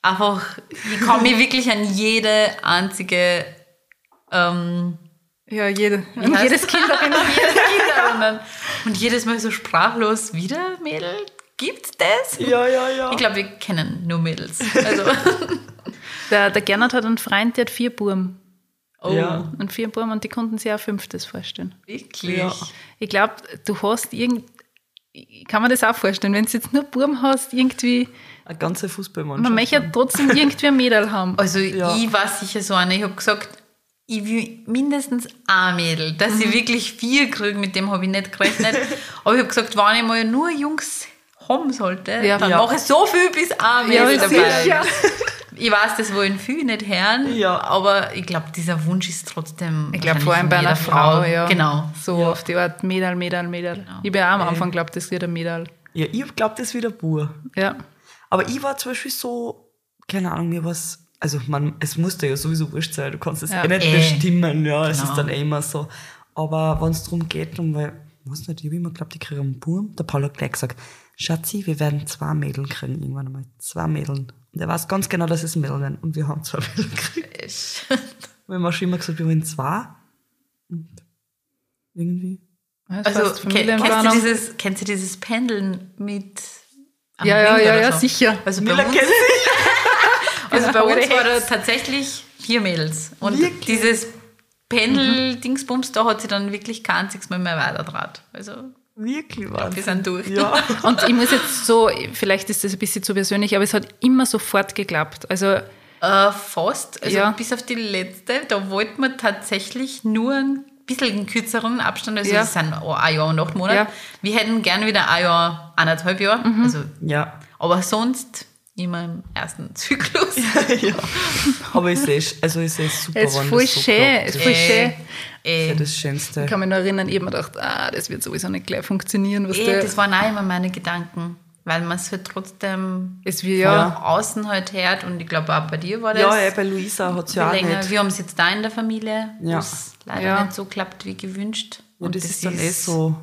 einfach, ich kann mich wirklich an jede einzige ähm, Ja, jede, jedes Kind erinnern. Erinnern. Und jedes Mal so sprachlos, wieder Mädel? Gibt's das? Ja, ja, ja. Ich glaube, wir kennen nur Mädels. Also, Der, der Gernot hat einen Freund, der hat vier Buben. oh, Ja. Und vier Buben und die konnten sich auch fünftes vorstellen. wirklich. Ja. Ich glaube, du hast irgend. Ich kann mir das auch vorstellen, wenn du jetzt nur Buben hast, irgendwie. Eine ganze Fußballmannschaft. Man möchte ja trotzdem irgendwie ein Mädel haben. Also Ja. ich war sicher so eine, ich habe gesagt, ich will mindestens ein Mädel, dass ich wirklich vier kriege, mit dem habe ich nicht gerechnet. Aber ich habe gesagt, wenn ich mal nur Jungs haben sollte, Ja. dann Ja. mache ich so viel, bis ein Ja, Mädel dabei sicher. ist. Ich weiß, das wollen viele nicht hören, Ja. aber ich glaube, dieser Wunsch ist trotzdem. Ich glaube, vor allem bei in einer jeder Frau, ja. Genau. So auf die Art Mädel, Mädel, Mädel. Ich habe ja auch am Anfang geglaubt, das wird ein Mädel. Ja, ich glaube, das ist wieder Bur. Ja. Aber ich war zum Beispiel so, keine Ahnung, mir was, also man, es musste ja sowieso wurscht sein, du kannst es Ja. eh nicht Eh. bestimmen, ja, es Genau. ist dann eh immer so. Aber wenn es darum geht, um, weil, weiß nicht, ich habe immer geglaubt, ich kriege einen Burm, der Paul hat gleich gesagt, Schatzi, wir werden zwei Mädeln kriegen, irgendwann einmal, zwei Mädeln. Und er weiß ganz genau, dass es Mädeln werden. Und wir haben zwei Mädeln gekriegt. Wir haben auch schon immer gesagt, wir wollen zwei. Und irgendwie. Das Also, heißt ke- kennst, du dieses, kennst du dieses Pendeln mit. am Ja, ja, Ring ja, ja, so? sicher. Also bei Miller uns, kennt also bei uns war da tatsächlich vier Mädels. Und Wirklich? dieses Pendel-Dingsbums, da hat sie dann wirklich kein einziges Mal mehr weiterdraht. Also, Wirklich was. wir sind durch. Ja. Und ich muss jetzt so, vielleicht ist das ein bisschen zu persönlich, aber es hat immer sofort geklappt. Also, Äh, fast. Also Ja. bis auf die letzte, da wollten wir tatsächlich nur ein bisschen einen kürzeren Abstand, also Ja. das sind ein Jahr und acht Monate. Ja. Mhm. Wir hätten gern wieder ein Jahr, eineinhalb Jahre. Also, ja. aber sonst immer im ersten Zyklus. ja. Aber ich sehe, also ich sehe super, es ist voll das so schön, es ist voll Das schön. ist ja das Schönste. Ich kann mich noch erinnern, ich habe mir gedacht, ah, das wird sowieso nicht gleich funktionieren. Was eh, der, das waren auch immer meine Gedanken, weil man es halt trotzdem es wird von ja, außen halt hört und ich glaube auch bei dir war das. Ja, ja, bei Luisa hat es ja auch nicht. Wir haben es jetzt da in der Familie, Ja. wo es leider Ja. nicht so klappt wie gewünscht. Ja, das, ist dann eh so.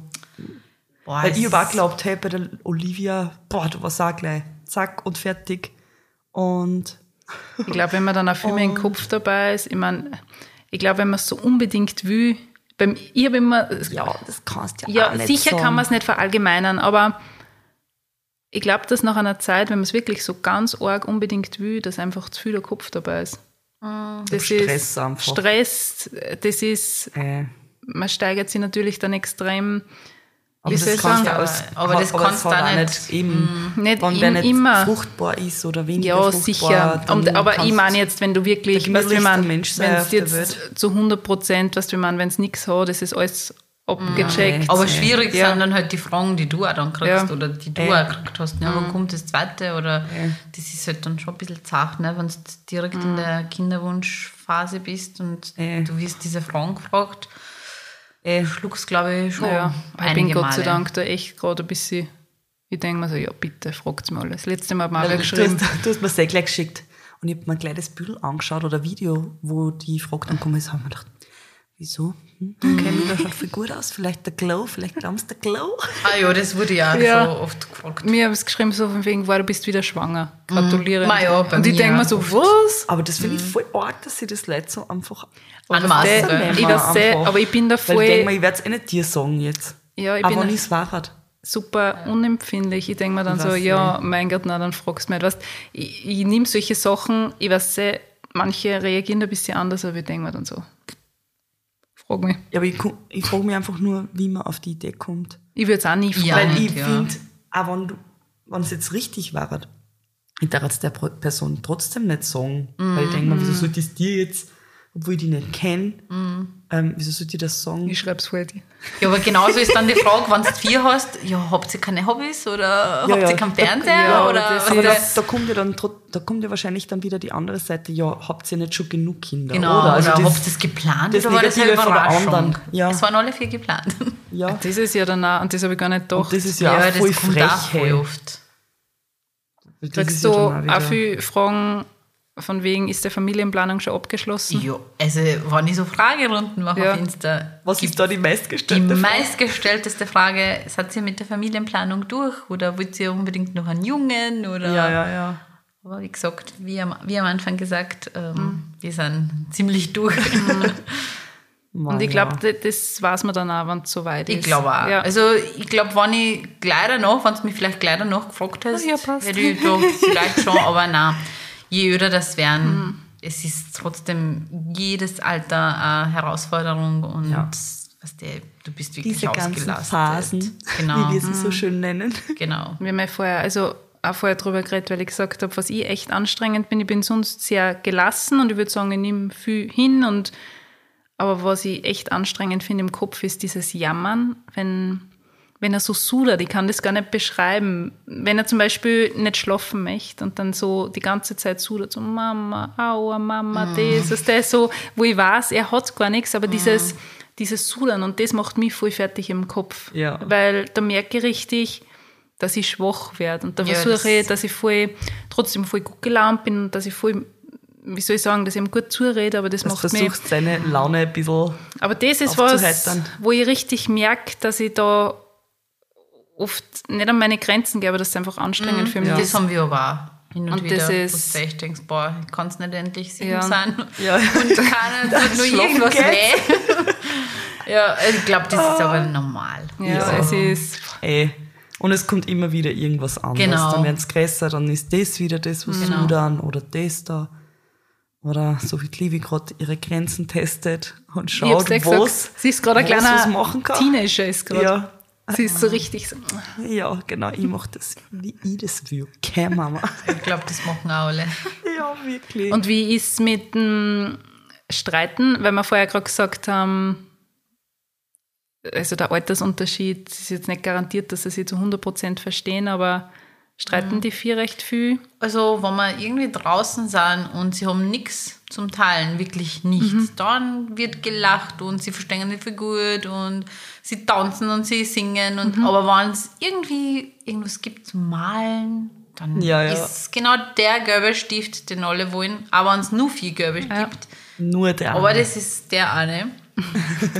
Boah, Weil es ich habe auch geglaubt, hey, bei der Olivia, boah, du warst auch gleich, zack und fertig. Und ich glaube, wenn man dann auch viel mehr im Kopf dabei ist, ich meine, ich glaube, wenn man es so unbedingt will, beim, ich habe immer, ja, das kannst du ja, Ja, auch nicht sicher sagen. kann man es nicht verallgemeinern, aber ich glaube, dass nach einer Zeit, wenn man es wirklich so ganz arg unbedingt will, dass einfach zu viel der Kopf dabei ist. Das Stress ist einfach. Stress, das ist, Äh, man steigert sich natürlich dann extrem. Aber das ich kannst du als, Aber das kannst du auch nicht eben, Nicht wenn im- wer nicht immer. fruchtbar ist oder weniger Ja, fruchtbar. sicher. dann Und, aber ich meine jetzt, wenn du wirklich, der weißt, wenn man, wenn es der jetzt zu 100 Prozent, was du meinst, wenn es nichts hat, das ist alles abgecheckt. Aber schwierig Ja. sind dann halt die Fragen, die du auch dann kriegst Ja. oder die du Äh. auch gekriegt hast. Ja, wann kommt das zweite? Oder das ist halt dann schon ein bisschen zart, ne? wenn du direkt in der Kinderwunschphase bist und Äh. du wirst diese Fragen gefragt. Äh, Schluckst, glaube ich, schon. Ja, ich bin Gott sei Male. Dank da echt gerade ein bisschen, ich denke mir so, ja bitte, fragt mir alles. Das letzte Mal hat mir auch du, hast, geschrieben. du hast mir sehr gleich geschickt. Und ich habe mir gleich das Bild angeschaut oder Video, wo die Frage dann gekommen ist, habe ich mir gedacht, wieso? Hm, okay, Mila schaut voll gut aus, vielleicht der Glow, vielleicht glaubst du der Glow. Ah ja, das wurde ja, Ja. schon oft gefragt. Mir haben es geschrieben, so von wegen, wow, du bist wieder schwanger. Gratuliere. Ma ja, Und ich denke mir so, was? Aber das finde ich voll arg, dass sie das Leute so einfach Anmaßen, sehr, aber ich bin da Weil ich denke voll, mir, ich werde es eh nicht dir sagen jetzt. ja, ich aber bin ich es wahrheit. super unempfindlich. Ich denke mir dann Ich so, ja, mein Gott, na, dann fragst du mich. Weißt, ich, ich nehme solche Sachen, ich weiß sehr, manche reagieren da ein bisschen anders, aber ich denke mir dann so, frag mich. Ja, aber ich, ich frage mich einfach nur, wie man auf die Idee kommt. Ich würde es auch nie fragen. Ja. Weil nicht, ich ja. finde, auch wenn du, wenn es jetzt richtig war, ich darf es der Person trotzdem nicht sagen. Weil ich denke mir, wieso sollte ich es dir jetzt, obwohl ich die nicht kenne, ähm, wieso sollte ich das sagen? Ich schreibe es dir. Ja, aber genauso ist dann die Frage, wenn du vier hast, ja, habt ihr keine Hobbys oder Ja, habt ja. ihr keinen Da- Fernseher? ja, oder das aber da, da kommt ja dann da kommt ja wahrscheinlich dann wieder die andere Seite, ja, habt ihr nicht schon genug Kinder? Genau, oder? oder, Also das- habt ihr das geplant das oder war das eine Überraschung? anderen. Ja. Es waren alle vier geplant. ja. Das ist ja dann auch, und das habe ich gar nicht gedacht. Und das ist ja, auch voll das kommt frech. auch voll oft. Das Kriegst ist ja du auch, wieder- viele Fragen von wegen, ist der Familienplanung schon abgeschlossen? Ja, also wenn ich so Fragerunden mache Ja. auf Insta, Was gibt ist da die die meistgestellte Frage? meistgestellteste Frage, seid ihr mit der Familienplanung durch oder wollt ihr unbedingt noch einen Jungen? Oder? Ja, ja, ja. Aber wie gesagt, wie am, wie am Anfang gesagt, ähm, Mhm. wir sind ziemlich durch. Und ich glaube, das weiß man dann auch, wenn es soweit ist. Ich glaube auch. Ja. Also ich glaube, wenn ich gleich danach, wenn du mich vielleicht gleich danach gefragt hast, Ja, hätte ich da vielleicht schon, aber nein. Je öder das werden, Mhm. es ist trotzdem jedes Alter eine Herausforderung und Ja. was der, du bist wirklich Diese ganzen ausgelastet. Phasen, Genau. wie wir sie so schön nennen. Genau. Wir haben ja vorher, also auch vorher drüber geredet, weil ich gesagt habe, was ich echt anstrengend bin. Ich bin sonst sehr gelassen und ich würde sagen, ich nehme viel hin. Und, aber was ich echt anstrengend finde im Kopf, ist dieses Jammern, wenn, wenn er so sudert. Ich kann das gar nicht beschreiben. Wenn er zum Beispiel nicht schlafen möchte und dann so die ganze Zeit sudert, so Mama, aua, Mama, das, das, das, so, wo ich weiß, er hat gar nichts, aber dieses, dieses Sudern und das macht mich voll fertig im Kopf. Ja. Weil da merke ich richtig, dass ich schwach werde. Und da Ja, versuche ich, das- dass ich voll, trotzdem voll gut gelaunt bin und dass ich voll, wie soll ich sagen, dass ich ihm gut zurede, aber das Du macht mich. versuchst seine Laune ein bisschen. Aber das ist was, wo ich richtig merke, dass ich da oft nicht an meine Grenzen gehe, aber das ist einfach anstrengend für mich. Das ist. haben wir aber auch hin und, Und wieder. das wo ist- du echt denkst, boah, ich kann es nicht endlich sieben Ja. sein. Ja. Und keiner tut nur irgendwas geht's. weh. ja, ich glaube, das ist aber normal. Ja, Ja. es ist. Ey. Und es kommt immer wieder irgendwas anderes. Genau. Dann werden es größer, dann ist das wieder das, was Genau. du dann oder das da. Oder so wie die Livi gerade ihre Grenzen testet und schaut, gesagt, was, sie ist gerade ein kleiner machen kann. Teenager ist gerade. Ja. Sie ist so richtig so. Ja, genau. Ich mache das, wie ich das will. Keine Mama. Ich glaube, das machen auch alle. ja, wirklich. Und wie ist mit dem Streiten, weil wir vorher gerade gesagt haben, also der Altersunterschied ist jetzt nicht garantiert, dass sie sich zu 100% verstehen, aber streiten die vier recht viel? Also, wenn wir irgendwie draußen sind und sie haben nichts zum Teilen, wirklich nichts, dann wird gelacht und sie verstehen viel gut und sie tanzen und sie singen. Und, Aber wenn es irgendwie irgendwas gibt zum Malen, dann Ja, ja. ist genau der gelbe Stift, den alle wollen. Aber wenn es nur vier gelbe gibt, Nur der. aber das ist der eine.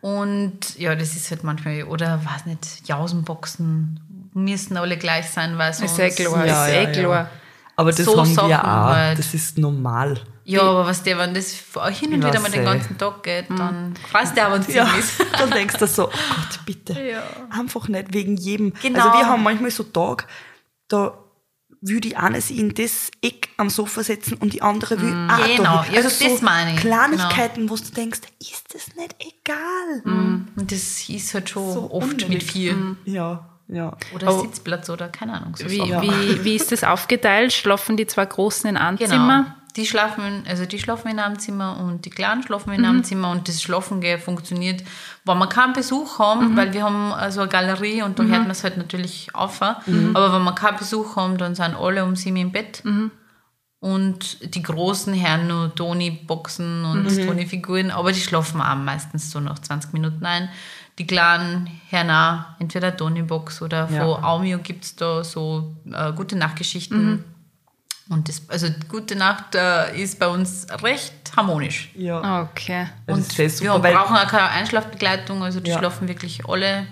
Und ja, das ist halt manchmal, oder weiß nicht, Jausenboxen müssen alle gleich sein, weil sonst... Ist eh klar, Ja, ist ja, eh ja. klar. Aber das so haben wir Sachen auch. halt. Das ist normal. Ja, aber was der, wenn das hin und Ja, wieder mal den sei. ganzen Tag geht, dann freust du auch, wenn es Ja, ist. dann denkst du so, oh Gott, bitte. Einfach nicht wegen jedem. Genau. Also wir haben manchmal so Tage, da will die eine sich in das Eck am Sofa setzen und die andere will auch Genau, da hin. ja, also das so meine ich. Kleinigkeiten, wo du denkst, ist das nicht egal? Und das ist halt schon So oft mit unnötig. vier. Ja, ja. Oder Sitzplatz oder keine Ahnung. So Wie, Sachen. wie, wie ist das aufgeteilt? Schlafen die zwei Großen in einem Genau. Zimmer? Die schlafen, also die schlafen in einem Zimmer und die Kleinen schlafen in einem Zimmer und das Schlafen funktioniert, wenn wir keinen Besuch haben, weil wir haben also eine Galerie und da hört man es halt natürlich auf. Aber wenn wir keinen Besuch haben, dann sind alle um sieben im Bett. Und die großen Herren nur Toni-Boxen und Toni-Figuren, aber die schlafen auch meistens so nach 20 Minuten ein. Die kleinen Herren auch, entweder Toni-Box oder Ja. von Aumio gibt es da so äh, gute Nachtgeschichten. Und das, also gute Nacht äh, ist bei uns recht harmonisch. ja. Okay. Das Und sehr wir super, weil, brauchen auch keine Einschlafbegleitung, also die Ja. schlafen wirklich alle.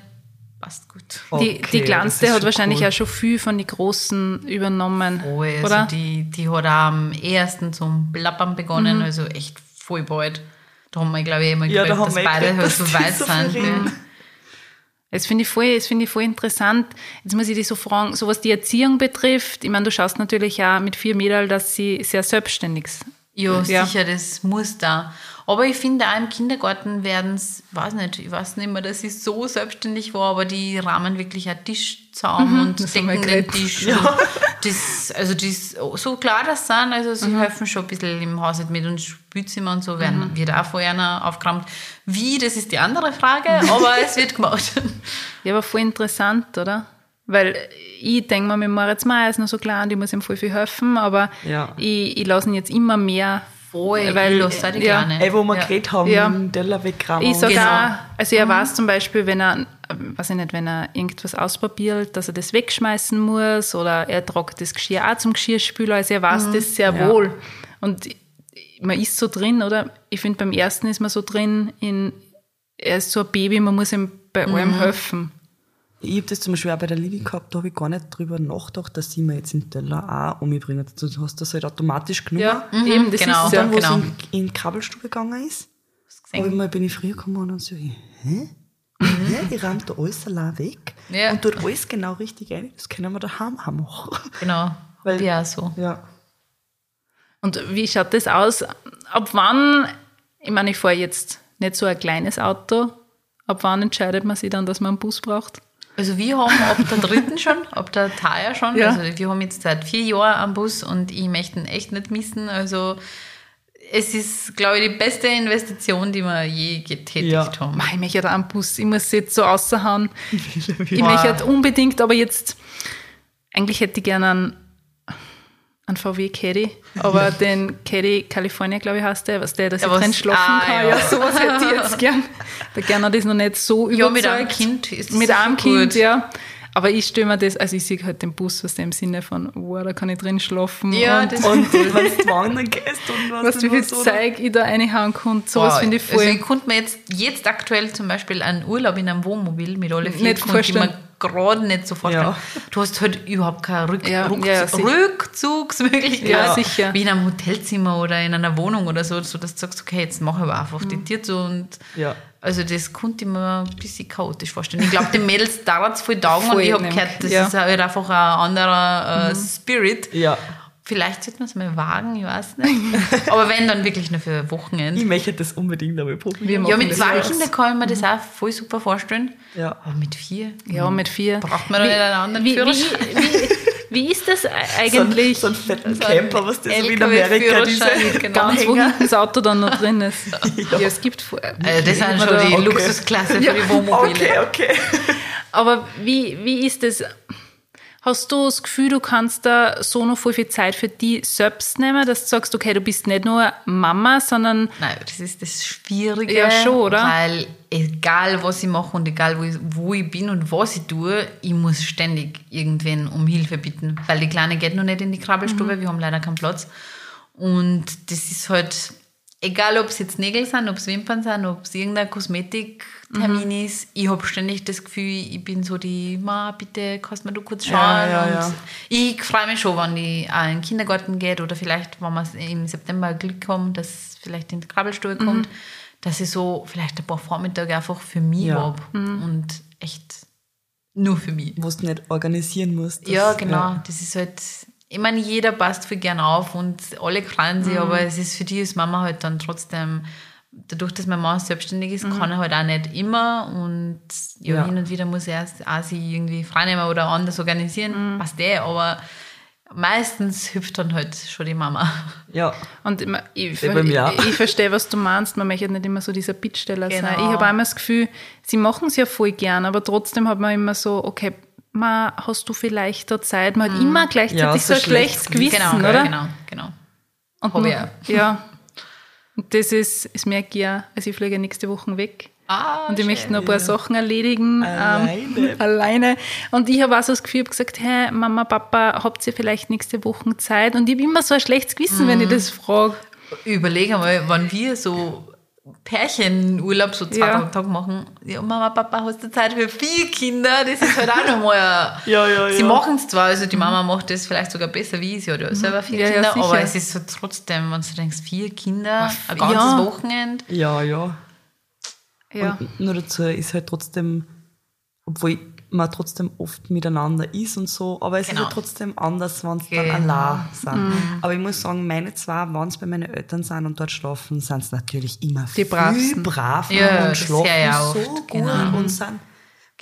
Passt gut. Die, Okay, die das Kleinste hat wahrscheinlich cool. auch schon viel von den Großen übernommen. Oh, also oder? Die, die hat auch am ersten zum Plappern begonnen, also echt voll bald. Da haben wir, glaube ich, immer Ja, da dass wir beide halt so weit so sind. Ja. Das finde ich, voll- das finde ich voll interessant. Jetzt muss ich dich so fragen, so was die Erziehung betrifft. Ich meine, du schaust natürlich auch mit vier Mädel, dass sie sehr selbstständig sind. Ja, Ja. sicher, das muss da. Aber ich finde, auch im Kindergarten werden es, weiß nicht, ich weiß nicht mehr, dass ich so selbstständig war, aber die rahmen wirklich einen Tisch zusammen und decken den. Tisch. Und Das, also das, so klar das sind, also sie helfen schon ein bisschen im Haushalt mit und Spülzimmer und so werden, wird auch vorher noch aufgeräumt. Wie, das ist die andere Frage, aber es wird gemacht. Ja, aber voll interessant, oder? Weil ich denke mir, mit Moritz Meyer ist noch so klein, die muss ihm voll viel helfen, aber Ja. ich, ich lasse ihn jetzt immer mehr. Voll, Weil, ich auch die ja. Kleine. Ey, wo wir Ja. geredet haben, Ja. den Teller wegkramen. Ich sage Genau. auch, also er weiß zum Beispiel, wenn er, weiß ich nicht, wenn er irgendwas ausprobiert, dass er das wegschmeißen muss oder er tragt das Geschirr auch zum Geschirrspüler, also er weiß das sehr Ja. wohl. Und man ist so drin, oder? Ich finde, beim ersten ist man so drin, in, er ist so ein Baby, man muss ihm bei allem helfen. Ich habe das zum Beispiel auch bei der Lili gehabt, da habe ich gar nicht drüber nachgedacht, dass sie mir jetzt den Teller auch umbringen. Du hast das halt automatisch genommen. eben, das genau. ist dann, wo genau. sie in, in Kabelstube gegangen ist, habe ich mal, bin ich früher gekommen und so, hä? Hä? Die räumt da alles allein weg Ja. und tut alles genau richtig ein. Das können wir daheim auch machen. Genau, Weil- ja so. Ja. Und wie schaut das aus? Ab wann, ich meine, ich fahre jetzt nicht so ein kleines Auto, ab wann entscheidet man sich dann, dass man einen Bus braucht? Also wir haben ab der dritten schon, ab der Taya schon. Ja. Also wir haben jetzt seit vier Jahren einen Bus und ich möchte ihn echt nicht missen. Also es ist, glaube ich, die beste Investition, die wir je getätigt Ja. haben. Ich möchte einen Bus, ich muss jetzt so raushauen. Ich möchte unbedingt, aber jetzt, eigentlich hätte ich gerne einen, einen VW Caddy, aber den Caddy California, glaube ich, heißt der, was der, dass Ja, ich was- drin schlafen ah, kann. ja. Ja. sowas hätte ich jetzt gern. Der Gerner ist noch nicht so Ja, überzeugt. mit einem Kind ist das Mit einem gut. Kind, ja. Aber ich stelle mir das, also ich sehe halt den Bus aus dem Sinne von, wow, da kann ich drin schlafen. Ja, und das Und wenn du wandern gehst und was, weißt du, wie viel? Zeug ich da reinhauen kann, sowas Boah, finde ich voll. Also ich konnte mir jetzt, jetzt aktuell zum Beispiel einen Urlaub in einem Wohnmobil mit alle vier, Nicht vorstellen. Gerade nicht so vorstellen. Ja. Du hast halt überhaupt keine Rück Ja, Ruck ja. Rückzugsmöglichkeit. Ja, sicher. Wie in einem Hotelzimmer oder in einer Wohnung oder so, so dass du sagst, okay, jetzt mache ich aber einfach Mhm. die Tür zu und Ja. also das konnte ich mir ein bisschen chaotisch vorstellen. Ich glaube, den Mädels dauert es voll Taugen und ich habe gehört, das Ja. Mhm. ist halt einfach ein anderer äh, Spirit. Ja. Vielleicht sollte man es mal wagen, ich weiß nicht. Aber wenn, dann wirklich nur für Wochenende. Ich möchte das unbedingt einmal Wir probieren. Ja, mit zwei. Kindern kann ich mir das auch voll super vorstellen. Ja. Aber mit vier? Ja, mit vier. Braucht man doch nicht einen anderen wie, wie, Führerschein? wie, wie ist das eigentlich? So, ein- so einen fetten So ein Camper, was das wie in Amerika diese LKW-Führerschein, genau. Ganz, wo hinten das Auto dann noch drin ist. ja. es gibt vor. Also das sind schon die okay. Luxusklasse für die Wohnmobile. Okay, okay. Aber wie, wie ist das? Hast du das Gefühl, du kannst da so noch voll viel Zeit für die selbst nehmen, dass du sagst, okay, du bist nicht nur Mama, sondern Nein, das ist das Schwierige. Ja, schon, oder? Weil egal, was ich mache und egal, wo ich, wo ich bin und was ich tue, ich muss ständig irgendwen um Hilfe bitten. Weil die Kleine geht noch nicht in die Krabbelstube, wir haben leider keinen Platz. Und das ist halt, egal ob es jetzt Nägel sind, ob es Wimpern sind, ob es irgendein Kosmetiktermin ist, ich habe ständig das Gefühl, ich bin so die, Ma, bitte, kannst mir du kurz schauen. Ja, ja, ja. ich freue mich schon, wenn die auch in den Kindergarten geht oder vielleicht, wenn wir im September Glück haben, dass vielleicht in die Krabbelstube Mhm. kommt, dass ich so vielleicht ein paar Vormittage einfach für mich habe Mhm. und echt nur für mich. Wo du nicht organisieren musst. Ja, genau. Das ist halt, ich meine, jeder passt viel gern auf und alle Mhm. sich, aber es ist für die als Mama halt dann trotzdem, dadurch, dass meine Mama selbstständig ist, kann er halt auch nicht immer und ja, Ja. hin und wieder muss er erst auch sich irgendwie freinehmen oder anders organisieren, Mhm. passt eh, aber meistens hüpft dann halt schon die Mama. Ja. Und ich, auch. ich, ich verstehe, was du meinst. Man möchte nicht immer so dieser Bittsteller sein. Genau. Ich habe auch immer das Gefühl, sie machen es ja voll gern, aber trotzdem hat man immer so, okay, ma, hast du vielleicht da Zeit? Man hat immer gleichzeitig Ja, so so ein schlechtes schlechtes Gewissen, genau, oder? genau, genau. Und Hab ich nur- ja. Und das ist, das merke ich ja, also ich fliege nächste Woche weg. Ah, Und ich möchte noch ein paar Sachen erledigen. Alleine. Ähm, alleine. Und ich habe auch so das Gefühl, ich habe gesagt, hey, Mama, Papa, habt ihr vielleicht nächste Woche Zeit? Und ich habe immer so ein schlechtes Gewissen, wenn ich Mhm. das frage. Überlege mal, wann wir so Pärchenurlaub so zwei Ja. Tage machen. Ja, Mama, Papa, hast du Zeit für vier Kinder? Das ist halt auch nochmal. ein- Ja, ja, Sie ja. machen es zwar, also die Mama macht das vielleicht sogar besser wie ich, sie hat ja selber vier Ja, ja, Kinder, aber es ist so trotzdem, wenn du denkst, vier Kinder, ein ganzes ja. Wochenende. Ja, ja. Ja. Und nur dazu ist halt trotzdem, obwohl man trotzdem oft miteinander ist und so, aber es Genau. ist ja trotzdem anders, wenn es Genau. dann allein sind. Aber ich muss sagen, meine zwei, wenn es bei meinen Eltern sind und dort schlafen, sind es natürlich immer Die viel bravsten. braver Ja, und schlafen auch so oft, gut genau. und sind,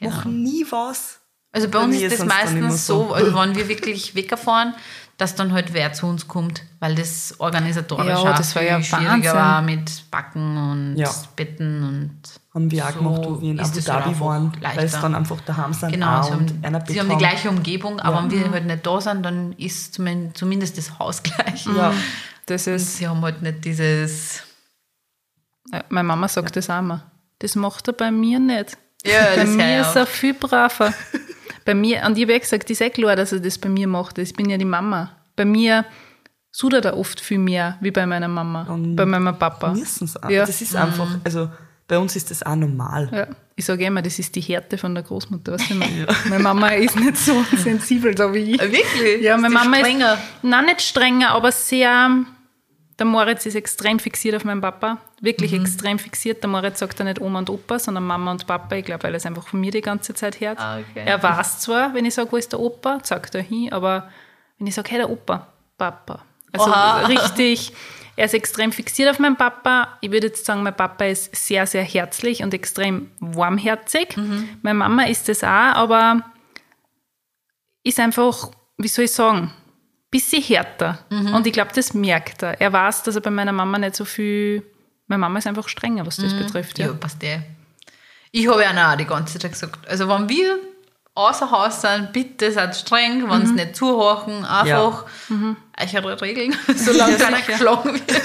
machen nie was. Also bei uns ist das meistens so. so, also wenn wir wirklich wegfahren, dass dann halt wer zu uns kommt, weil das organisatorisch Ja, auch das war viel ja schwieriger Wahnsinn. war mit Backen und Ja. Betten und Haben wir auch So gemacht, wo wir in ist Abu das Dhabi waren, weil es dann einfach daheim sind Genau, sie und haben, einer sie haben die gleiche Umgebung, aber Ja. wenn wir halt nicht da sind, dann ist zumin- zumindest das Haus gleich. Ja. Das ist, Sie haben halt nicht dieses. äh, meine Mama sagt das auch immer. Das macht er bei mir nicht. Ja, bei das mir ist er viel braver. bei mir, und ich habe ja gesagt, ist eh klar, dass er das bei mir macht. Ich bin ja die Mama. Bei mir sudert er oft viel mehr wie bei meiner Mama, Und bei meinem Papa. Müssen es auch. Ja. Das ist einfach, also bei uns ist das auch normal. Ja. Ich sage immer, das ist die Härte von der Großmutter. Weißt du, meine, meine Mama ist nicht so sensibel da wie ich. Wirklich? Ja, meine Mama strenger? ist nein, nicht strenger, aber sehr. Der Moritz ist extrem fixiert auf meinen Papa. Wirklich Mhm. extrem fixiert. Der Moritz sagt ja nicht Oma und Opa, sondern Mama und Papa. Ich glaube, weil er es einfach von mir die ganze Zeit hört. Ah, okay. Er weiß zwar, wenn ich sage, wo ist der Opa, sagt er hin, aber wenn ich sage, hey, der Opa, Papa. Also Oha. richtig. Er ist extrem fixiert auf meinen Papa. Ich würde jetzt sagen, mein Papa ist sehr, sehr herzlich und extrem warmherzig. Mhm. Meine Mama ist es auch, aber ist einfach, wie soll ich sagen, bisschen härter. Mhm. Und ich glaube, das merkt er. Er weiß, dass er bei meiner Mama nicht so viel. Meine Mama ist einfach strenger, was das betrifft. Mhm. Ja, Ja. passt eh. Ich habe ja auch die ganze Zeit gesagt, also wenn wir außer Haus sind, bitte seid streng, wenn Mhm. es nicht zuhorchen, einfach eure Regeln, solange keiner geschlagen wird.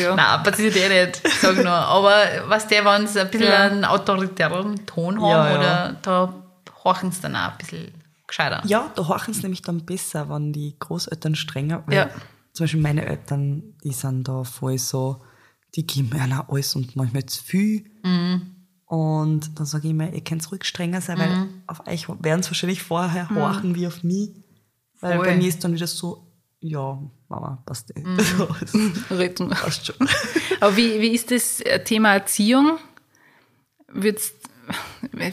Ja. Nein, passiert eh nicht, sag nur. Aber was der, wenn sie ein bisschen Ja. einen autoritären Ton haben Ja, ja. oder da horchen sie dann auch ein bisschen gescheiter. Ja, da horchen sie nämlich dann besser, wenn die Großeltern strenger. weil Ja. Zum Beispiel meine Eltern, die sind da voll so, die geben mir auch alles und manchmal zu viel. Mhm. Und dann sage ich immer, ihr könnt ruhig strenger sein, weil auf euch werden sie wahrscheinlich vorher horchen wie auf mich. Weil Mhm. Voll. bei mir ist dann wieder so, ja, Mama, passt eh. Mhm. Das passt schon. Aber wie, wie ist das Thema Erziehung? Wird's,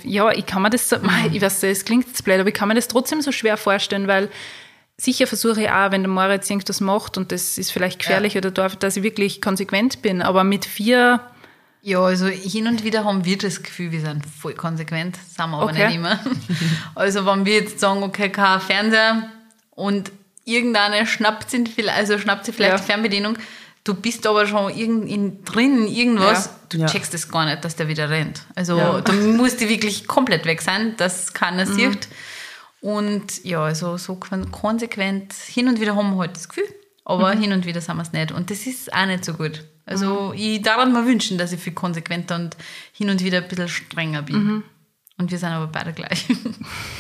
ja, ich kann mir das so, mei, ich weiß, es klingt jetzt blöd, aber ich kann mir das trotzdem so schwer vorstellen, weil sicher versuche ich auch, wenn der Moritz irgendwas macht und das ist vielleicht gefährlich oder darf, dass ich wirklich konsequent bin, aber mit vier, Ja, also hin und wieder haben wir das Gefühl, wir sind voll konsequent, sind wir aber Okay. nicht immer. Also wenn wir jetzt sagen, okay, kein Fernseher und irgendeine schnappt sie, vielleicht- also schnappt sie vielleicht Ja. die Fernbedienung, du bist aber schon irgend, in, drin, irgendwas, Ja. du Ja. checkst das gar nicht, dass der wieder rennt. Also Ja. da muss die wirklich komplett weg sein, dass keiner Mhm. sieht. Und ja, also so kon- konsequent, hin und wieder haben wir halt das Gefühl, aber Mhm. hin und wieder sind wir es nicht. Und das ist auch nicht so gut. Also ich darf mir wünschen, dass ich viel konsequenter und hin und wieder ein bisschen strenger bin. Mhm. Und wir sind aber beide gleich.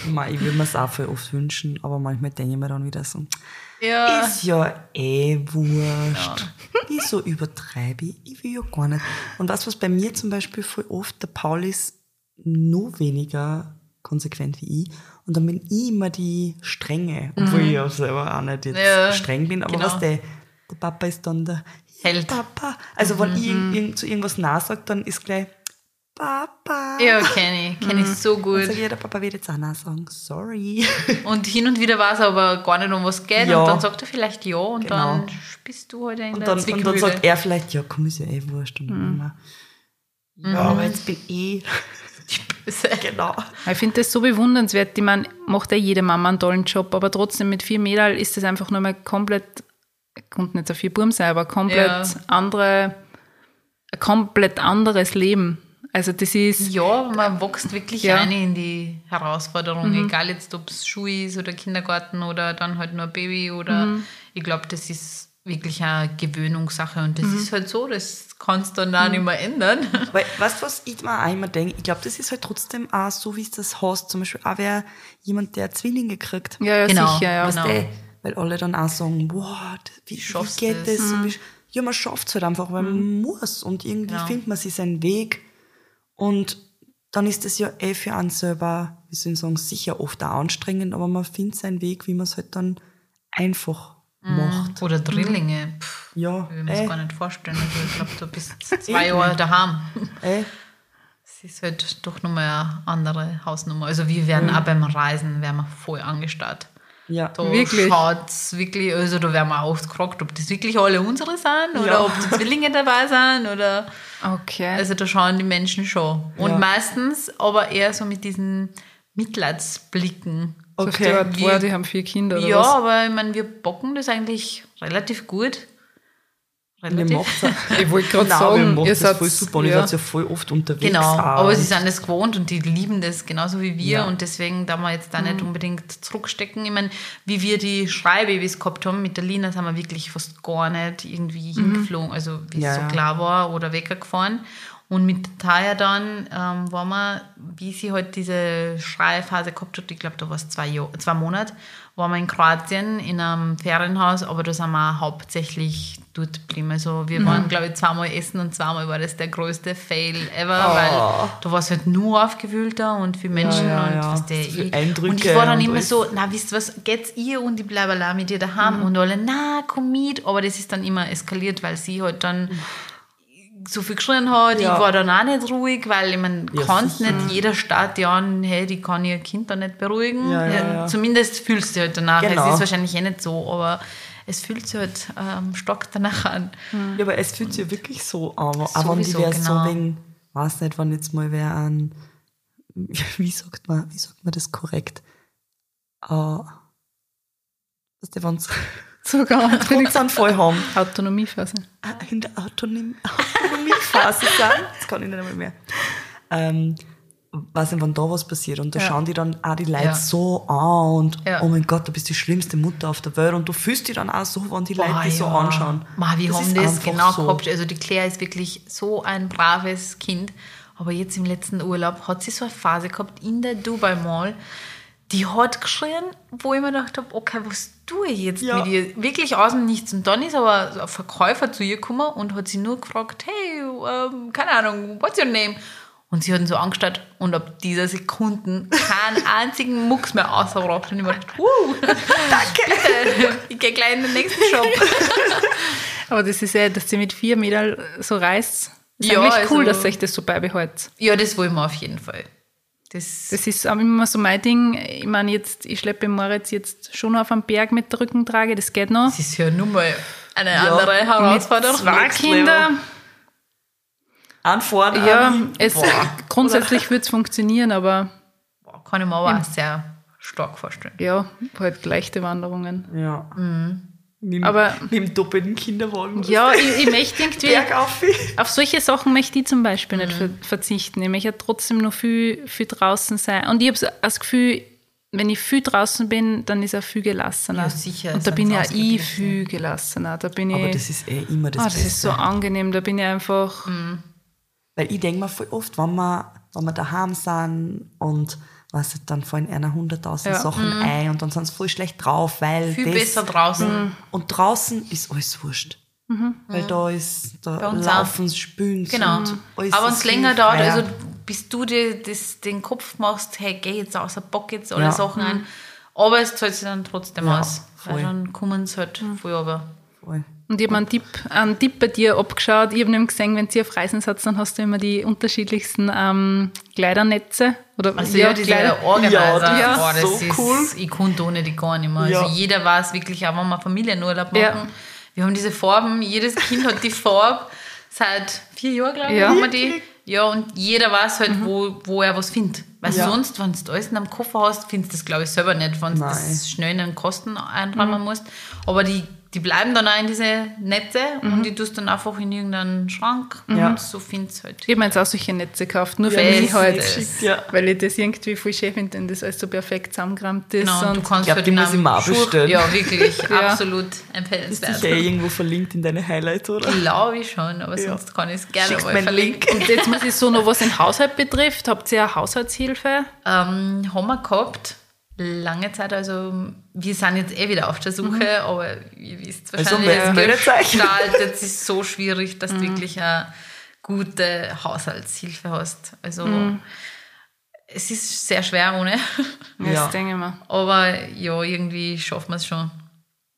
Ich würde mir es auch voll oft wünschen, aber manchmal denke ich mir dann wieder so, ja. ist ja eh wurscht. Wieso übertreibe ich? Ich will ja gar nicht. Und was, was bei mir zum Beispiel voll oft, der Paul ist nur weniger konsequent wie ich. Und dann bin ich immer die Strenge, obwohl ich ja selber auch nicht jetzt Ja, streng bin. Aber genau. was der, der Papa ist dann der Held. Papa. Also wenn ich irgend, zu irgendwas Nein sage, dann ist gleich Papa. Ja, kenne ich. Kenne ich so Dann gut. sage ich, ja, der Papa wird jetzt auch Nein sagen. Sorry. Und hin und wieder weiß er aber gar nicht, um was geht. Ja. Und dann sagt er vielleicht ja und Genau. dann bist du halt in Und der dann, und dann sagt er vielleicht, ja, komm, ist ja eh wurscht. Und dann immer, ja, aber jetzt bin ich. genau. ich finde das so bewundernswert, ich meine, macht ja jede Mama einen tollen Job, aber trotzdem mit vier Mädel ist das einfach nur mal komplett, kommt nicht so viel Burm sein, aber komplett Ja. andere, ein komplett anderes Leben. Also das ist, Ja, man wächst wirklich Ja. rein in die Herausforderung, egal jetzt, ob es Schule ist oder Kindergarten oder dann halt nur ein Baby oder ich glaube, das ist wirklich eine Gewöhnungssache und das ist halt so, das kannst du dann auch nicht mehr ändern. Weil, weißt du, was ich mir auch immer denke? Ich glaube, das ist halt trotzdem auch so, wie es das hast. Zum Beispiel auch wer jemand, der Zwillinge kriegt. ja, ja Genau. sicher, ja. Genau. Du, weil alle dann auch sagen, boah, wie, wie Schaffst geht das? das? Wie- Ja, man schafft es halt einfach, weil man muss und irgendwie Ja. findet man sich seinen Weg. Und dann ist es ja eh für einen selber, wie soll ich sagen, sicher oft auch anstrengend, aber man findet seinen Weg, wie man es halt dann einfach macht. Oder Drillinge, pff, Ja, ich will mir eh. das gar nicht vorstellen. Also ich glaube, du bist zwei Jahre daheim. Ey, Es ist halt doch nochmal eine andere Hausnummer. Also wir werden auch beim Reisen, werden wir voll angestarrt. Ja. Da Wirklich? schaut's wirklich, also da werden wir auch oft gefragt, ob das wirklich alle unsere sind oder Ja. ob die Zwillinge dabei sind oder, Okay. also da schauen die Menschen schon. Und Ja. meistens aber eher so mit diesen Mitleidsblicken. so okay. okay. wir- die haben vier Kinder oder ja, was? aber ich meine, wir bocken das eigentlich relativ gut. Ihr Relativ. macht's Ich wollte gerade Nein, sagen, ihr seid voll super und ihr ja. seid ja voll oft unterwegs. Genau, auch. aber sie sind es gewohnt und die lieben das genauso wie wir Ja. und deswegen da wir jetzt da nicht unbedingt zurückstecken. Ich meine, wie wir die Schreibabys gehabt haben mit der Lina, sind wir wirklich fast gar nicht irgendwie hingeflogen, also wie Ja, es so ja. klar war oder weggefahren. Und mit Taya dann ähm, waren wir, wie sie halt diese Schreiphase gehabt hat, ich glaube, da war es zwei, Jahr, zwei Monate, waren wir in Kroatien in einem Ferienhaus, aber da sind wir hauptsächlich dort geblieben. Also wir Mhm. waren, glaube ich, zweimal essen und zweimal war das der größte Fail ever, Oh. weil da war es halt nur aufgewühlter und für Menschen ja, und ja. was der ich, Eindrücke Und ich war dann immer so, na wisst was, geht's ihr und ich bleibe allein mit dir daheim Mhm. und alle, na komm mit, aber das ist dann immer eskaliert, weil sie halt dann so viel geschrien hat, Ja. ich war dann auch nicht ruhig, weil ich meine, Ja, sicher. nicht jeder startet ja an, hey, die kann ihr Kind dann nicht beruhigen. Ja, ja, ja. Zumindest fühlst du halt danach. Genau. Es ist wahrscheinlich eh nicht so, aber es fühlt sich halt ähm, stark danach an. Ja, aber es fühlt sich ja wirklich so an. Aber auch wenn die wer genau. so wegen, weiß nicht, wenn jetzt mal wer an, wie sagt man, wie sagt man das korrekt? Uh, dass die wenn's Sogar Drucksanfall haben, Autonomiephase. äh, in der Autonomie, Autonomiephase sind, das kann ich nicht einmal mehr. Ähm, weiß nicht, wann da was passiert. Und da Ja. schauen die dann auch die Leute Ja. so an und Ja. oh mein Gott, du bist die schlimmste Mutter auf der Welt. Und du fühlst dich dann auch so, wenn die Leute Boah, dich so anschauen. Ma, wir Das haben ist das genau so. gehabt. Also die Claire ist wirklich so ein braves Kind. Aber jetzt im letzten Urlaub hat sie so eine Phase gehabt in der Dubai Mall, die hat geschrien, wo ich mir gedacht habe, okay, was tue ich jetzt Ja. mit ihr? Wirklich aus dem Nichts. Und dann ist aber ein Verkäufer zu ihr gekommen und hat sie nur gefragt, hey, ähm, keine Ahnung, what's your name? Und sie hat ihn so angestarrt und ab dieser Sekunden keinen einzigen Mucks mehr ausgebracht. Und ich mir gedacht, uh, danke, bitte, ich gehe gleich in den nächsten Shop. Aber das ist ja, dass sie mit vier Meter so reißt. Ist Ja, eigentlich cool, also- dass euch das so beibehält. Ja, das wollen wir auf jeden Fall. Das, Das ist auch immer so mein Ding. Ich meine, jetzt, ich schleppe Moritz jetzt schon auf einen Berg mit der Rückentrage, das geht noch. das ist ja nun mal eine andere Herausforderung. Zwei Kinder. An vorne, Ja, es, grundsätzlich wird es funktionieren, aber Boah, kann ich mir aber auch sehr stark vorstellen. ja, halt leichte Wanderungen. Ja. Nimm, Aber- nimm doppelten Kinderwagen. Ja, ich, ich möchte irgendwie, Bergauf. auf solche Sachen möchte ich zum Beispiel nicht Mhm. ver verzichten. Ich möchte ja trotzdem noch viel, viel draußen sein. Und ich habe das Gefühl, wenn ich viel draußen bin, dann ist er viel gelassener. Ja, sicher, Und da bin ja ich ausgeglichen. viel gelassener. Da bin Aber ich, das ist eh immer das ah, das Beste. ist so angenehm. Da bin ich einfach, Mhm. Weil ich denke mir voll oft, wenn wir, wenn wir daheim sind und weißt du, dann fallen einer hunderttausend Ja. Sachen ein und dann sind sie voll schlecht drauf, weil Mhm. Viel das, besser draußen. Und draußen ist alles wurscht. Weil da ist, da laufen sie, spülen Genau. und alles Aber es länger dauert, also bis du dir das, den Kopf machst, hey, geh jetzt aus, bock jetzt alle Ja. Sachen ein. Aber es zahlt sich dann trotzdem Ja, aus. Weil voll. dann kommen sie halt voll aber. Voll. Und ich habe einen Tipp, einen Tipp bei dir abgeschaut. Ich habe nämlich gesehen, wenn du auf Reisen sitzt, dann hast du immer die unterschiedlichsten ähm, Kleidernetze. Oder, Also ja, diese Organizer, Ja, die boah, ist das so ist, cool. ich konnte ohne die gar nicht mehr. Ja. Also jeder weiß wirklich auch, wenn wir Familienurlaub machen. Ja. Wir haben diese Farben, jedes Kind hat die Farbe seit vier Jahren, glaube ich, Ja. haben wir die. Ja, und jeder weiß halt, wo, wo er was findet. Weil Ja. sonst, wenn du alles in einem Koffer hast, findest du das, glaube ich, selber nicht, wenn du das schnell in den Kosten einräumen musst. Aber die, die bleiben dann auch in diese Netze und die tust dann einfach in irgendeinen Schrank Ja. und so findest du halt. Ich habe mir jetzt auch solche Netze gekauft, nur für Ja, mich das halt. ist ja. Weil ich das irgendwie voll schön finde, wenn das alles so perfekt zusammengerammt ist. Genau, und du kannst glaub, halt die muss ich Schuh- bestellen. Ja, wirklich, Ja. absolut Ist empfehlenswert. sicher eh irgendwo verlinkt in deine Highlights, oder? Glaube ich schon, aber Ja. sonst kann ich es gerne mal verlinken. Und jetzt muss ich so noch was den Haushalt betrifft. Habt ihr eine Haushaltshilfe? Ähm, haben wir gehabt, lange Zeit, also wir sind jetzt eh wieder auf der Suche, aber ihr wisst Also, wahrscheinlich, euch. gestaltet ist so schwierig, dass du wirklich eine gute Haushaltshilfe hast. Also es ist sehr schwer ohne, Ja. Das denke ich mir. aber ja, irgendwie schaffen wir es schon.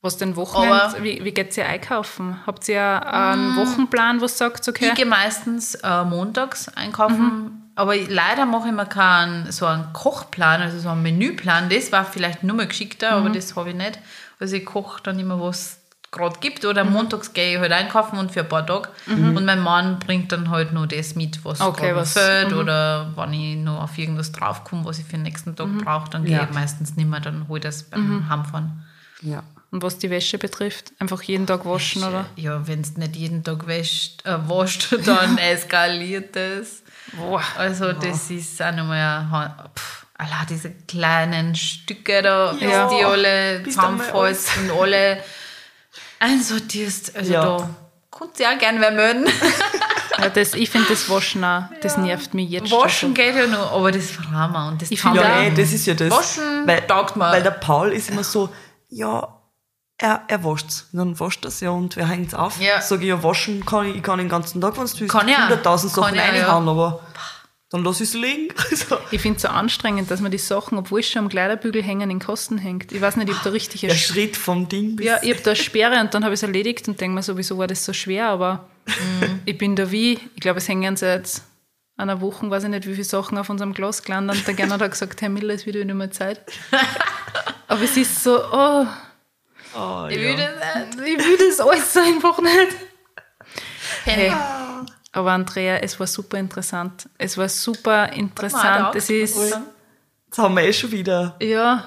Was denn Wochenende? Aber- Wie, wie geht ihr einkaufen? Habt ihr einen Wochenplan, wo sagt, okay? Ich gehe meistens äh, montags einkaufen, aber leider mache ich mir keinen so einen Kochplan, also so einen Menüplan. Das war vielleicht nur mal geschickter, aber das habe ich nicht. Also ich koche dann immer, was gerade gibt. Oder montags gehe ich halt einkaufen und für ein paar Tage. Und mein Mann bringt dann halt nur das mit, was Okay, was- fällt. Oder wenn ich noch auf irgendwas draufkomme, was ich für den nächsten Tag brauche, dann gehe Ja. ich meistens nicht mehr, dann hole ich das beim Heimfahren. Ja. Und was die Wäsche betrifft, einfach jeden Tag waschen, oder? Ja, wenn es nicht jeden Tag wäscht, äh, wascht, dann eskaliert es. Boah. Also das ist auch nochmal allein diese kleinen Stücke da, bis Ja. die alle Bis dann mal zusammenfällst und alle einsortierst. Also Ja. da kannst du ja auch gerne wer melden. Ja, das, ich finde das Waschen auch, das nervt mich jetzt Waschen schon. geht ja noch, aber das fragen wir. Und das Ich kann find Ja, Ja. ey, das ist ja das. Waschen weil, taugt mir. Weil der Paul ist immer so, ja, er, er wascht's. Dann wascht das ja und wer hängt's auf? Ja. Sag ich, ja, waschen kann ich, ich kann den ganzen Tag, wenn du willst, Kann ich auch. 100.000 Sachen auch, ja. reinhauen, aber dann lass ich es liegen. Also, Ich finde es so anstrengend, dass man die Sachen, obwohl es schon am Kleiderbügel hängen, in Kosten hängt. Ich weiß nicht, ich habe da richtig der Schritt vom Ding bis... Ja, ich habe da eine Sperre und dann habe ich es erledigt und denke mir sowieso, war das so schwer, aber Mhm. ich bin da wie, ich glaube, es hängen seit einer Woche, weiß ich nicht, wie viele Sachen auf unserem Glas gelandet und der Gernot hat gesagt, Herr Miller, es wird wieder mal Zeit. aber es ist so, oh, oh, Ich ja. will das nicht. ich das alles einfach nicht. Hey. Aber Andrea, es war super interessant. Es war super interessant. da Es ist. Jetzt haben wir eh schon wieder ja,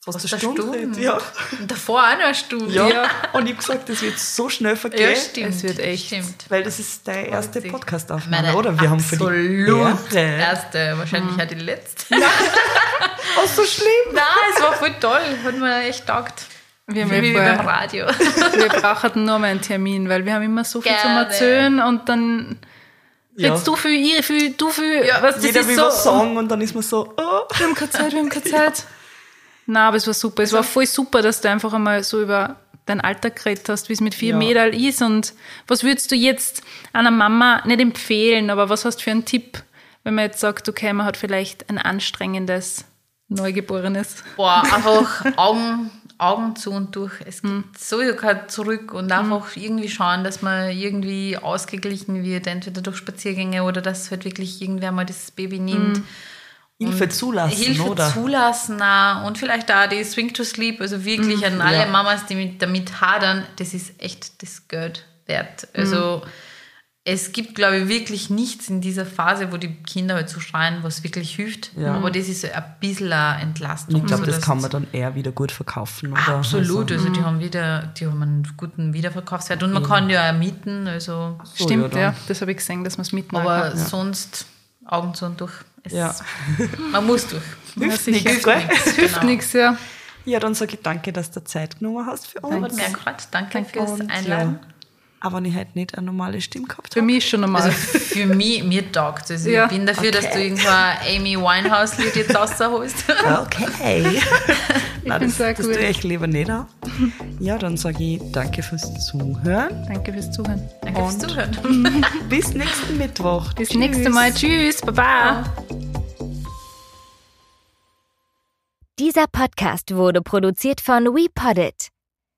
fast eine Stunde. Stunde. Ja. Und davor auch noch eine Stunde. Ja. Ja. Und ich habe gesagt, das wird so schnell Ja, vergehen, stimmt. Es wird echt. Stimmt. weil das ist deine erste Podcast-Aufnahme, oder? Wir haben für die absolut Ehre. erste, wahrscheinlich auch die letzte. Oh, so schlimm. Nein, es war voll toll. Hat mir echt taugt. Wir, wie ja beim Radio. wir brauchen nur mal einen Termin, weil wir haben immer so viel zum Gerne. Erzählen und dann Ja. Jetzt du viel, ich viel, du viel. Ja, was, das Jeder ist will so, was sagen und dann ist man so, oh. Wir haben keine Zeit, wir haben keine Zeit. Nein, aber es war super. Es war voll super, dass du einfach einmal so über dein Alter geredet hast, wie es mit vier Ja. Mädel ist und was würdest du jetzt einer Mama nicht empfehlen, aber was hast du für einen Tipp, wenn man jetzt sagt, okay, man hat vielleicht ein anstrengendes Neugeborenes? Boah, einfach Augen, Augen zu und durch. Es Hm. gibt sowieso kein Zurück und einfach irgendwie schauen, dass man irgendwie ausgeglichen wird, entweder durch Spaziergänge oder dass halt wirklich irgendwer mal das Baby nimmt. Hm. Hilfe zulassen, Hilfe oder? zulassen auch. und vielleicht auch die Swing to Sleep, also wirklich an alle ja. Mamas, die mit, damit hadern, das ist echt das Geld wert. Also es gibt, glaube ich, wirklich nichts in dieser Phase, wo die Kinder halt so schreien, was wirklich hilft. Ja. Aber das ist ein bisschen eine Entlastung. Ich glaube, so das kann man dann eher wieder gut verkaufen, oder? Absolut, Also, also die haben wieder, die haben einen guten Wiederverkaufswert und man kann ja auch mieten, also So, Stimmt, ja, ja. Das habe ich gesehen, dass man es mitmachen aber kann. sonst Augen zu und durch. Es, Ja. Man muss durch. Hilft nichts, gell? Es hilft Genau. nichts, ja. Ja, dann sage ich danke, dass du Zeit genommen hast für uns. Gefreut. Danke fürs Einladen. Aber wenn ich halt nicht eine normale Stimme gehabt Für habe. mich ist schon normal. Also für mich, mir taugt Also Ja. ich bin dafür, dass du irgendwo ein Amy Winehouse-Lied jetzt rausholst. Okay. Nein, find's das, sehr das gut. tue ich lieber nicht an. Ja, dann sage ich danke fürs Zuhören. Danke fürs Zuhören. Danke fürs Und- Zuhören. Bis nächsten Mittwoch. Bis nächste Mal. Tschüss. Baba. Dieser Podcast wurde produziert von WePoddit.